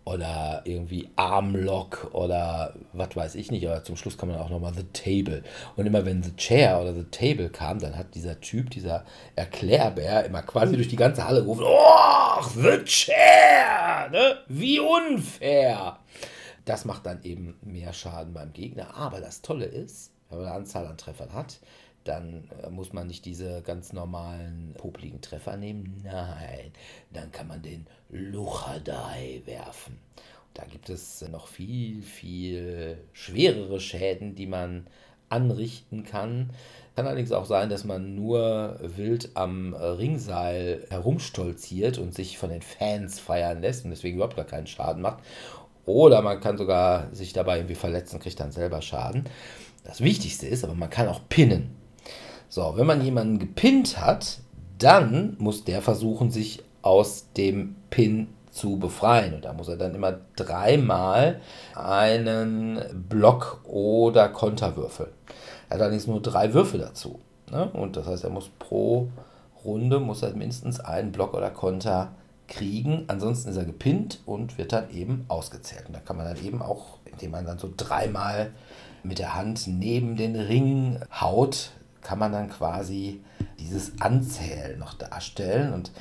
oder irgendwie Armlock oder was weiß ich nicht, aber zum Schluss kann man auch nochmal The Table. Und immer wenn The Chair oder The Table kam, dann hat dieser Typ, dieser Erklärbär, immer quasi durch die ganze Halle gerufen, oh, The Chair, ne? wie unfair. Das macht dann eben mehr Schaden beim Gegner. Aber das Tolle ist, wenn man eine Anzahl an Treffern hat, dann äh, muss man nicht diese ganz normalen popligen Treffer nehmen. Nein, dann kann man den Luchadai werfen. Da gibt es noch viel, viel schwerere Schäden, die man anrichten kann. Kann allerdings auch sein, dass man nur wild am Ringseil herumstolziert und sich von den Fans feiern lässt und deswegen überhaupt gar keinen Schaden macht. Oder man kann sogar sich dabei irgendwie verletzen, kriegt dann selber Schaden. Das Wichtigste ist aber, man kann auch pinnen. So, wenn man jemanden gepinnt hat, dann muss der versuchen, sich aus dem Pin zu befreien. Und da muss er dann immer dreimal einen Block oder Konter würfeln. Er hat allerdings nur drei Würfel dazu. Ne? Und das heißt, er muss pro Runde muss er mindestens einen Block oder Konter kriegen. Ansonsten ist er gepinnt und wird dann eben ausgezählt. Und da kann man dann eben auch, indem man dann so dreimal mit der Hand neben den Ring haut, kann man dann quasi dieses Anzählen noch darstellen. Und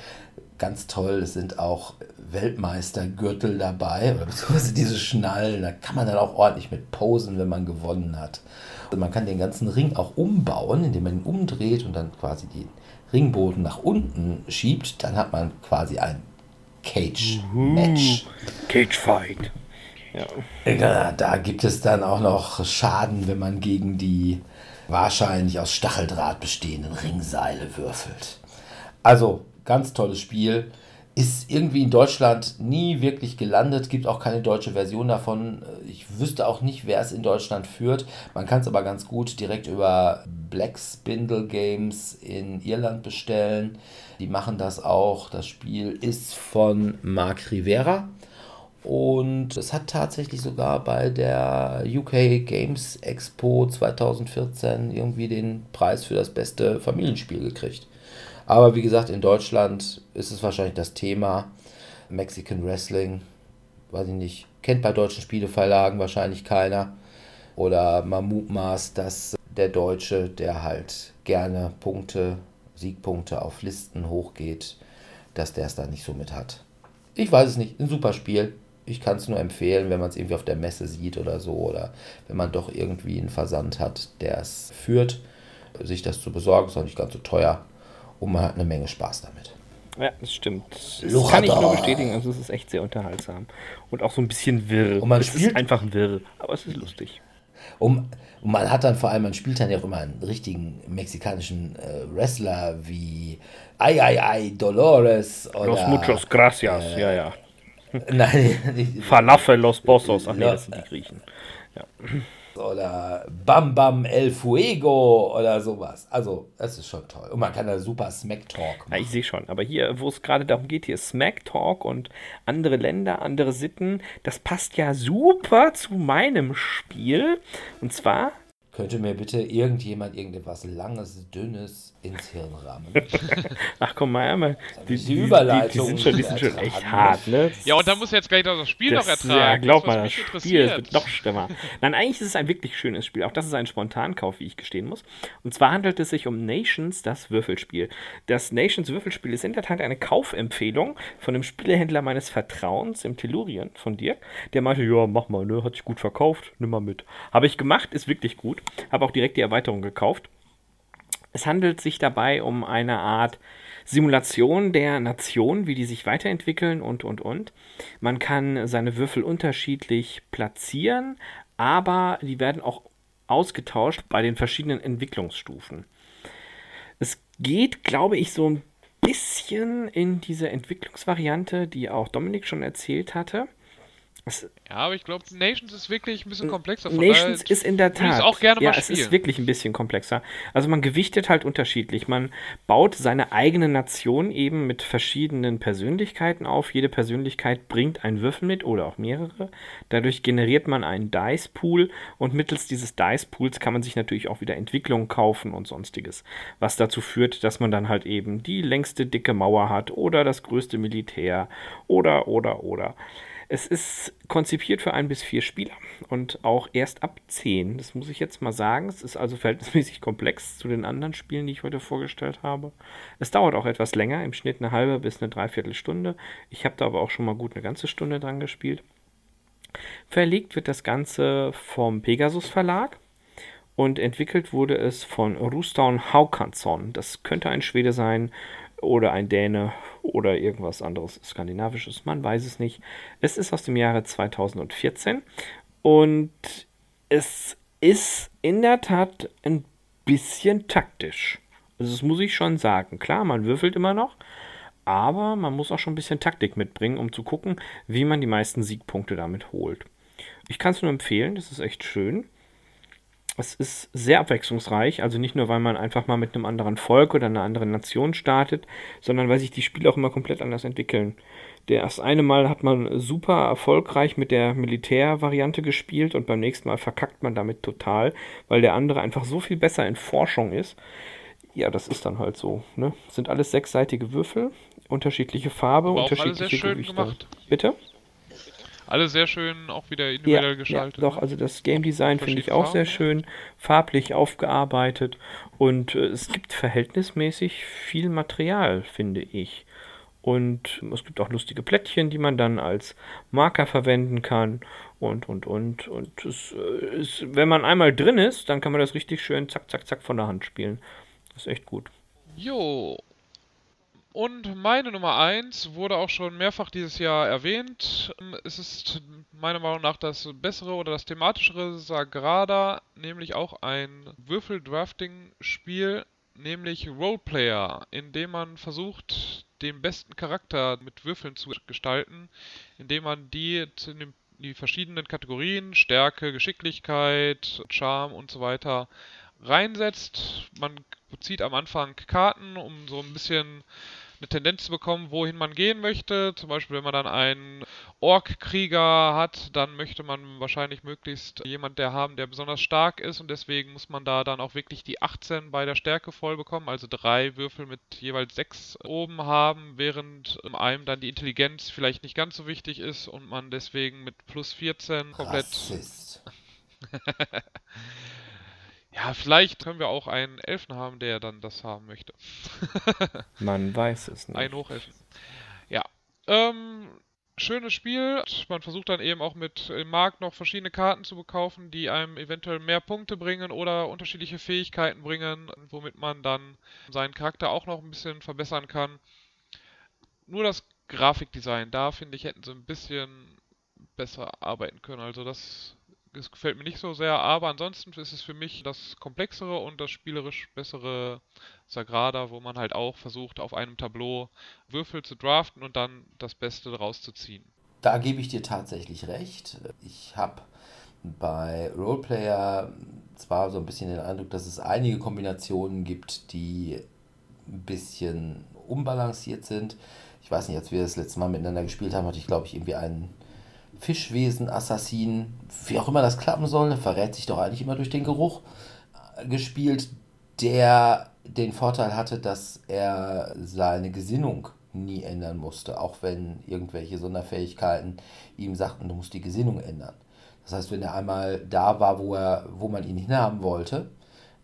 ganz toll, es sind auch Weltmeistergürtel dabei, oder beziehungsweise diese Schnallen. Da kann man dann auch ordentlich mit posen, wenn man gewonnen hat. Also man kann den ganzen Ring auch umbauen, indem man ihn umdreht und dann quasi den Ringboden nach unten schiebt. Dann hat man quasi ein Cage-Match. Cage Fight. Ja. ja. Da gibt es dann auch noch Schaden, wenn man gegen die wahrscheinlich aus Stacheldraht bestehenden Ringseile würfelt. Also, ganz tolles Spiel. Ist irgendwie in Deutschland nie wirklich gelandet, gibt auch keine deutsche Version davon. Ich wüsste auch nicht, wer es in Deutschland führt. Man kann es aber ganz gut direkt über Black Spindle Games in Irland bestellen. Die machen das auch. Das Spiel ist von Marc Rivera. Und es hat tatsächlich sogar bei der UK Games Expo 2014 irgendwie den Preis für das beste Familienspiel gekriegt. Aber wie gesagt, in Deutschland ist es wahrscheinlich das Thema Mexican Wrestling. Weiß ich nicht. Kennt bei deutschen Spieleverlagen wahrscheinlich keiner. Oder man mutmaßt, dass der Deutsche, der halt gerne Punkte, Siegpunkte auf Listen hochgeht, dass der es da nicht so mit hat. Ich weiß es nicht. Ein super Spiel ich kann es nur empfehlen, wenn man es irgendwie auf der Messe sieht oder so oder wenn man doch irgendwie einen Versand hat, der es führt, sich das zu besorgen, ist auch nicht ganz so teuer und man hat eine Menge Spaß damit. Ja, das stimmt. Das Luchador. kann ich nur bestätigen. Also es ist echt sehr unterhaltsam und auch so ein bisschen wirr. Und man es spielt ist einfach wirr, aber es ist lustig. Und, und, man hat dann vor allem, man spielt dann ja auch immer einen richtigen mexikanischen äh, Wrestler wie Ay Ay Ay Dolores oder Los Muchos Gracias, äh, ja, ja. Nein, nicht. Falafel Los Bossos. Ach nee, das sind die Griechen. Ja. Oder Bam Bam El Fuego oder sowas. Also, das ist schon toll. Und man kann da super Smack Talk machen. Ja, ich sehe schon. Aber hier, wo es gerade darum geht, hier Smack Talk und andere Länder, andere Sitten, das passt ja super zu meinem Spiel. Und zwar könnte mir bitte irgendjemand irgendetwas Langes, Dünnes ins Hirn rammen? Ach komm mal, einmal. Die, die, die, Überleitung. Die, die, sind schon, die sind schon echt hart, ne? Ja, und da muss jetzt gleich das Spiel das, noch ertragen. Ja, glaub mal, das Spiel das wird noch schlimmer. Nein, eigentlich ist es ein wirklich schönes Spiel. Auch das ist ein Spontankauf, wie ich gestehen muss. Und zwar handelt es sich um Nations, das Würfelspiel. Das Nations Würfelspiel ist in der Tat eine Kaufempfehlung von einem Spielehändler meines Vertrauens im Tellurien von Dirk. Der meinte, ja, mach mal, ne? Hat sich gut verkauft, nimm mal mit. Habe ich gemacht, ist wirklich gut. Habe auch direkt die Erweiterung gekauft. Es handelt sich dabei um eine Art Simulation der Nation, wie die sich weiterentwickeln und, und, und. Man kann seine Würfel unterschiedlich platzieren, aber die werden auch ausgetauscht bei den verschiedenen Entwicklungsstufen. Es geht, glaube ich, so ein bisschen in diese Entwicklungsvariante, die auch Dominik schon erzählt hatte. Ja, aber ich glaube, Nations ist wirklich ein bisschen komplexer. Nations ist in der Tat. auch gerne ja, mal es ist wirklich ein bisschen komplexer. Also man gewichtet halt unterschiedlich. Man baut seine eigene Nation eben mit verschiedenen Persönlichkeiten auf. Jede Persönlichkeit bringt einen Würfel mit oder auch mehrere. Dadurch generiert man einen Dice Pool und mittels dieses Dice Pools kann man sich natürlich auch wieder Entwicklungen kaufen und sonstiges. Was dazu führt, dass man dann halt eben die längste dicke Mauer hat oder das größte Militär oder oder oder. Es ist konzipiert für ein bis vier Spieler und auch erst ab zehn. Das muss ich jetzt mal sagen. Es ist also verhältnismäßig komplex zu den anderen Spielen, die ich heute vorgestellt habe. Es dauert auch etwas länger, im Schnitt eine halbe bis eine Dreiviertelstunde. Ich habe da aber auch schon mal gut eine ganze Stunde dran gespielt. Verlegt wird das Ganze vom Pegasus Verlag und entwickelt wurde es von Rustaun Haukansson. Das könnte ein Schwede sein oder ein Däne oder irgendwas anderes skandinavisches, man weiß es nicht. Es ist aus dem Jahre 2014 und es ist in der Tat ein bisschen taktisch. Also das muss ich schon sagen. Klar, man würfelt immer noch, aber man muss auch schon ein bisschen Taktik mitbringen, um zu gucken, wie man die meisten Siegpunkte damit holt. Ich kann es nur empfehlen, das ist echt schön es ist sehr abwechslungsreich, also nicht nur, weil man einfach mal mit einem anderen Volk oder einer anderen Nation startet, sondern weil sich die Spiele auch immer komplett anders entwickeln. Das eine Mal hat man super erfolgreich mit der Militärvariante gespielt und beim nächsten Mal verkackt man damit total, weil der andere einfach so viel besser in Forschung ist. Ja, das ist dann halt so. Ne? Sind alles sechsseitige Würfel. Unterschiedliche Farbe, Aber auch alle sehr unterschiedliche schön Gewichte. gemacht. Bitte? Alle sehr schön auch wieder Ja, individuell ja, gestaltet. doch, ne? also das Game Design finde ich auch sehr Farben. schön, farblich aufgearbeitet und äh, es gibt verhältnismäßig viel Material, finde ich. Und es gibt auch lustige Plättchen, die man dann als Marker verwenden kann und, und, und. Und es äh, ist, wenn man einmal drin ist, dann kann man das richtig schön zack, zack, zack von der Hand spielen. Das ist echt gut. Jo. Und meine Nummer 1 wurde auch schon mehrfach dieses Jahr erwähnt. Es ist meiner Meinung nach das bessere oder das thematischere Sagrada, nämlich auch ein Würfel-Drafting-Spiel, nämlich Roleplayer, in dem man versucht, den besten Charakter mit Würfeln zu gestalten, indem man die zu den die verschiedenen Kategorien, Stärke, Geschicklichkeit, Charme und so weiter, reinsetzt. Man zieht am Anfang Karten, um so ein bisschen eine Tendenz zu bekommen, wohin man gehen möchte. Zum Beispiel, wenn man dann einen Ork-Krieger hat, dann möchte man wahrscheinlich möglichst jemand der haben, der besonders stark ist und deswegen muss man da dann auch wirklich die 18 bei der Stärke voll bekommen, also drei Würfel mit jeweils sechs oben haben, während einem dann die Intelligenz vielleicht nicht ganz so wichtig ist und man deswegen mit plus 14 komplett Rassist. Ja, vielleicht können wir auch einen Elfen haben, der dann das haben möchte. Man weiß es nicht. Ein Hochelfen. Ja. Ähm, schönes Spiel. Man versucht dann eben auch mit im Markt noch verschiedene Karten zu bekaufen, die einem eventuell mehr Punkte bringen oder unterschiedliche Fähigkeiten bringen, womit man dann seinen Charakter auch noch ein bisschen verbessern kann. Nur das Grafikdesign, da finde ich, hätten sie ein bisschen besser arbeiten können. Also das, das gefällt mir nicht so sehr, aber ansonsten ist es für mich das komplexere und das spielerisch bessere Sagrada, wo man halt auch versucht, auf einem Tableau Würfel zu draften und dann das Beste rauszuziehen. Da gebe ich dir tatsächlich recht. Ich habe bei Roleplayer zwar so ein bisschen den Eindruck, dass es einige Kombinationen gibt, die ein bisschen unbalanciert sind. Ich weiß nicht, als wir das letzte Mal miteinander gespielt haben, hatte ich, glaube ich, irgendwie einen Fischwesen-Assassin, wie auch immer das klappen soll, verrät sich doch eigentlich immer durch den Geruch, äh, gespielt, der den Vorteil hatte, dass er seine Gesinnung nie ändern musste, auch wenn irgendwelche Sonderfähigkeiten ihm sagten, du musst die Gesinnung ändern. Das heißt, wenn er einmal da war, wo, er, wo man ihn hinhaben wollte,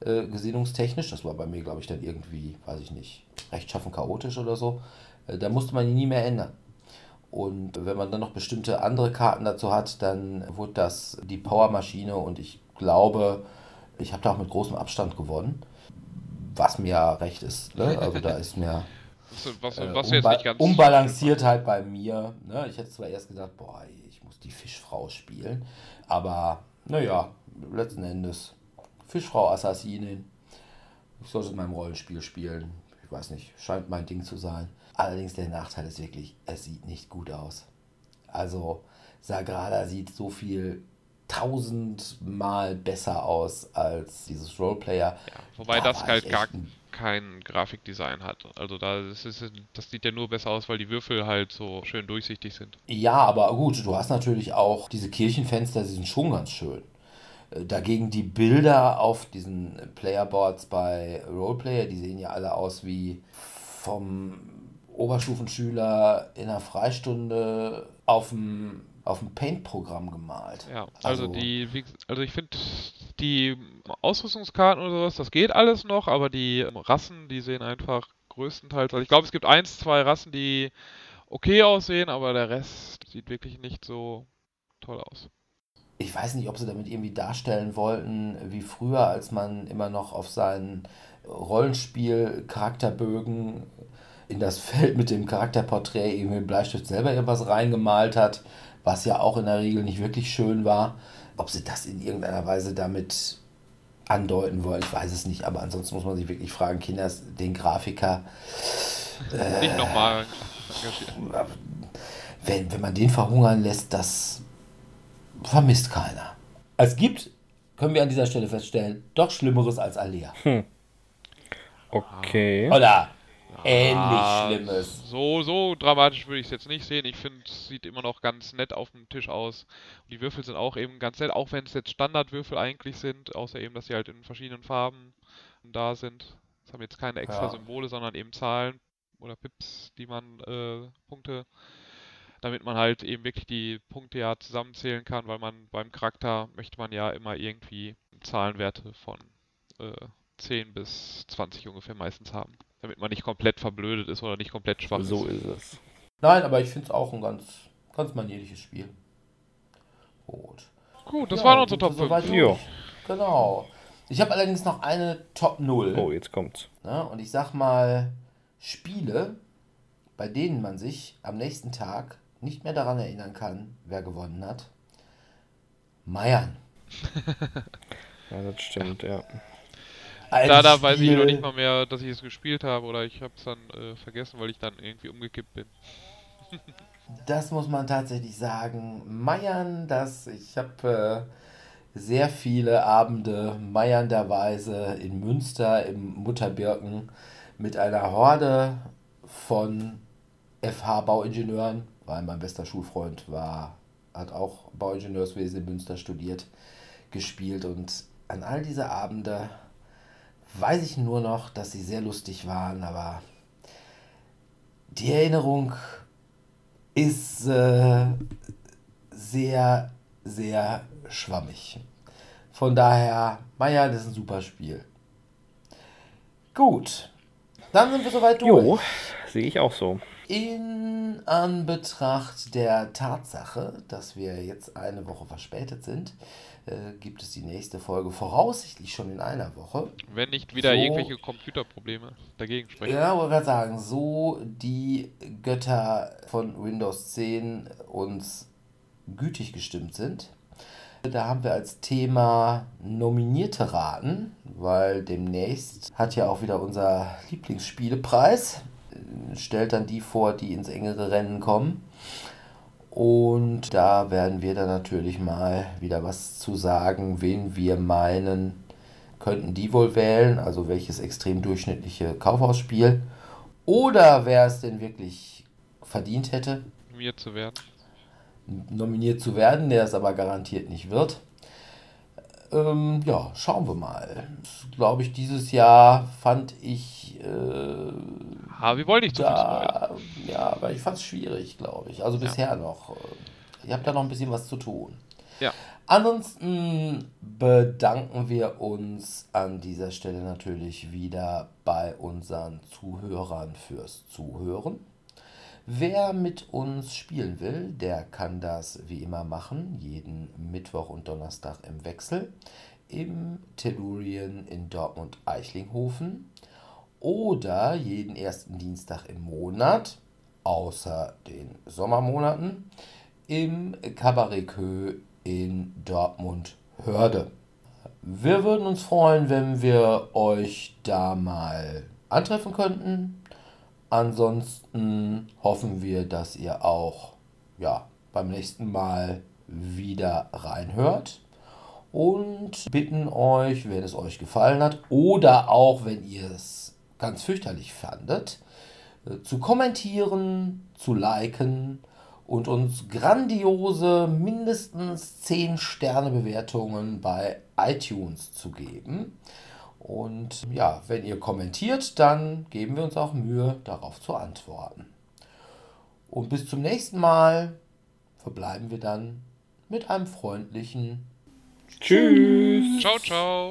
äh, gesinnungstechnisch, das war bei mir, glaube ich, dann irgendwie, weiß ich nicht, rechtschaffen chaotisch oder so, äh, da musste man ihn nie mehr ändern. Und wenn man dann noch bestimmte andere Karten dazu hat, dann wurde das die Powermaschine und ich glaube, ich habe da auch mit großem Abstand gewonnen, was mir ja recht ist. Ne? Also da ist mir Was, was, äh, ganz unbalanciert halt bei mir. Ne? Ich hätte zwar erst gedacht, boah, ich muss die Fischfrau spielen, aber naja, letzten Endes Fischfrau Assassinin. Ich sollte in meinem Rollenspiel spielen. Ich weiß nicht, scheint mein Ding zu sein. Allerdings der Nachteil ist wirklich, es sieht nicht gut aus. Also Sagrada sieht so viel tausendmal besser aus als dieses Roleplayer. Ja, wobei Da das halt gar kein Grafikdesign hat. Also da ist das sieht ja nur besser aus, weil die Würfel halt so schön durchsichtig sind. Ja, aber gut, du hast natürlich auch diese Kirchenfenster, die sind schon ganz schön. Äh, Dagegen die Bilder auf diesen Playerboards bei Roleplayer, die sehen ja alle aus wie vom Oberstufenschüler in einer Freistunde auf dem, auf dem Paint-Programm gemalt. Ja, also, Also- die, also ich finde die Ausrüstungskarten oder sowas, das geht alles noch, aber die Rassen, die sehen einfach größtenteils, also ich glaube, es gibt eins, zwei Rassen, die okay aussehen, aber der Rest sieht wirklich nicht so toll aus. Ich weiß nicht, ob sie damit irgendwie darstellen wollten, wie früher, als man immer noch auf seinen Rollenspiel-Charakterbögen in das Feld mit dem Charakterporträt irgendwie mit Bleistift selber irgendwas reingemalt hat, was ja auch in der Regel nicht wirklich schön war. Ob sie das in irgendeiner Weise damit andeuten wollen, ich weiß es nicht, aber ansonsten muss man sich wirklich fragen, Kinders, den Grafiker, Nicht nochmal wenn, wenn man den verhungern lässt, das vermisst keiner. Es gibt, können wir an dieser Stelle feststellen, doch Schlimmeres als Alea. Okay. Oder ähnlich Ah, Schlimmes. So, so dramatisch würde ich es jetzt nicht sehen. Ich finde, es sieht immer noch ganz nett auf dem Tisch aus. Und die Würfel sind auch eben ganz nett, auch wenn es jetzt Standardwürfel eigentlich sind, außer eben, dass sie halt in verschiedenen Farben da sind. Es haben jetzt keine extra Ja. Symbole, sondern eben Zahlen. oder Pips, die man äh, Punkte, damit man halt eben wirklich die Punkte ja zusammenzählen kann, weil man beim Charakter möchte man ja immer irgendwie Zahlenwerte von äh, 10 bis 20 ungefähr meistens haben, damit man nicht komplett verblödet ist oder nicht komplett schwach So ist. ist es. Nein, aber ich finde es auch ein ganz, ganz manierliches Spiel. Gut. Gut, das Ja, waren unsere Top wir soweit 5. Ja. Genau. Ich habe allerdings noch eine Top 0. Oh, jetzt kommt's. Ne? Und ich sag mal, Spiele, bei denen man sich am nächsten Tag nicht mehr daran erinnern kann, wer gewonnen hat. Meiern. Ja, das stimmt, ja. Ein Da, da weiß ich noch nicht mal mehr, dass ich es gespielt habe oder ich habe es dann äh, vergessen, weil ich dann irgendwie umgekippt bin. Das muss man tatsächlich sagen. Meiern, das, ich habe äh, sehr viele Abende meiernderweise in Münster im Mutterbirken mit einer Horde von FH-Bauingenieuren, weil mein bester Schulfreund war, hat auch Bauingenieurswesen in Münster studiert, gespielt und an all diese Abende weiß ich nur noch, dass sie sehr lustig waren, aber die Erinnerung ist äh, sehr, sehr schwammig. Von daher, Meier, das ist ein super Spiel. Gut, dann sind wir soweit durch. Jo, sehe ich auch so. In Anbetracht der Tatsache, dass wir jetzt eine Woche verspätet sind, äh, gibt es die nächste Folge voraussichtlich schon in einer Woche. Wenn nicht wieder So. irgendwelche Computerprobleme dagegen sprechen. Ja, wollte gerade sagen, so die Götter von Windows 10 uns gütig gestimmt sind. Da haben wir als Thema nominierte Raten, weil demnächst hat ja auch wieder unser Lieblingsspielepreis. Stellt dann die vor, die ins engere Rennen kommen. Und da werden wir dann natürlich mal wieder was zu sagen, wen wir meinen, könnten die wohl wählen, also welches extrem durchschnittliche Kaufhausspiel. Oder wer es denn wirklich verdient hätte, Mir zu werden. nominiert zu werden, der es aber garantiert nicht wird. Ähm, ja, schauen wir mal. Glaube ich, dieses Jahr fand ich äh, Ah, wir wollen nicht zu viel spoilern. da, ja, aber ich fand es schwierig, glaube ich. Also Ja. bisher noch. Ihr habt da noch ein bisschen was zu tun. Ja. Ansonsten bedanken wir uns an dieser Stelle natürlich wieder bei unseren Zuhörern fürs Zuhören. Wer mit uns spielen will, der kann das wie immer machen, jeden Mittwoch und Donnerstag im Wechsel im Tellurien in Dortmund-Eichlinghofen oder jeden ersten Dienstag im Monat, außer den Sommermonaten, im Cabaret in Dortmund-Hörde. Wir würden uns freuen, wenn wir euch da mal antreffen könnten. Ansonsten hoffen wir, dass ihr auch ja, beim nächsten Mal wieder reinhört und bitten euch, wenn es euch gefallen hat oder auch wenn ihr es ganz fürchterlich fandet, äh, zu kommentieren, zu liken und uns grandiose mindestens 10 Sterne Bewertungen bei iTunes zu geben. Und ja, wenn ihr kommentiert, dann geben wir uns auch Mühe, darauf zu antworten. Und bis zum nächsten Mal verbleiben wir dann mit einem freundlichen Tschüss. Ciao, ciao.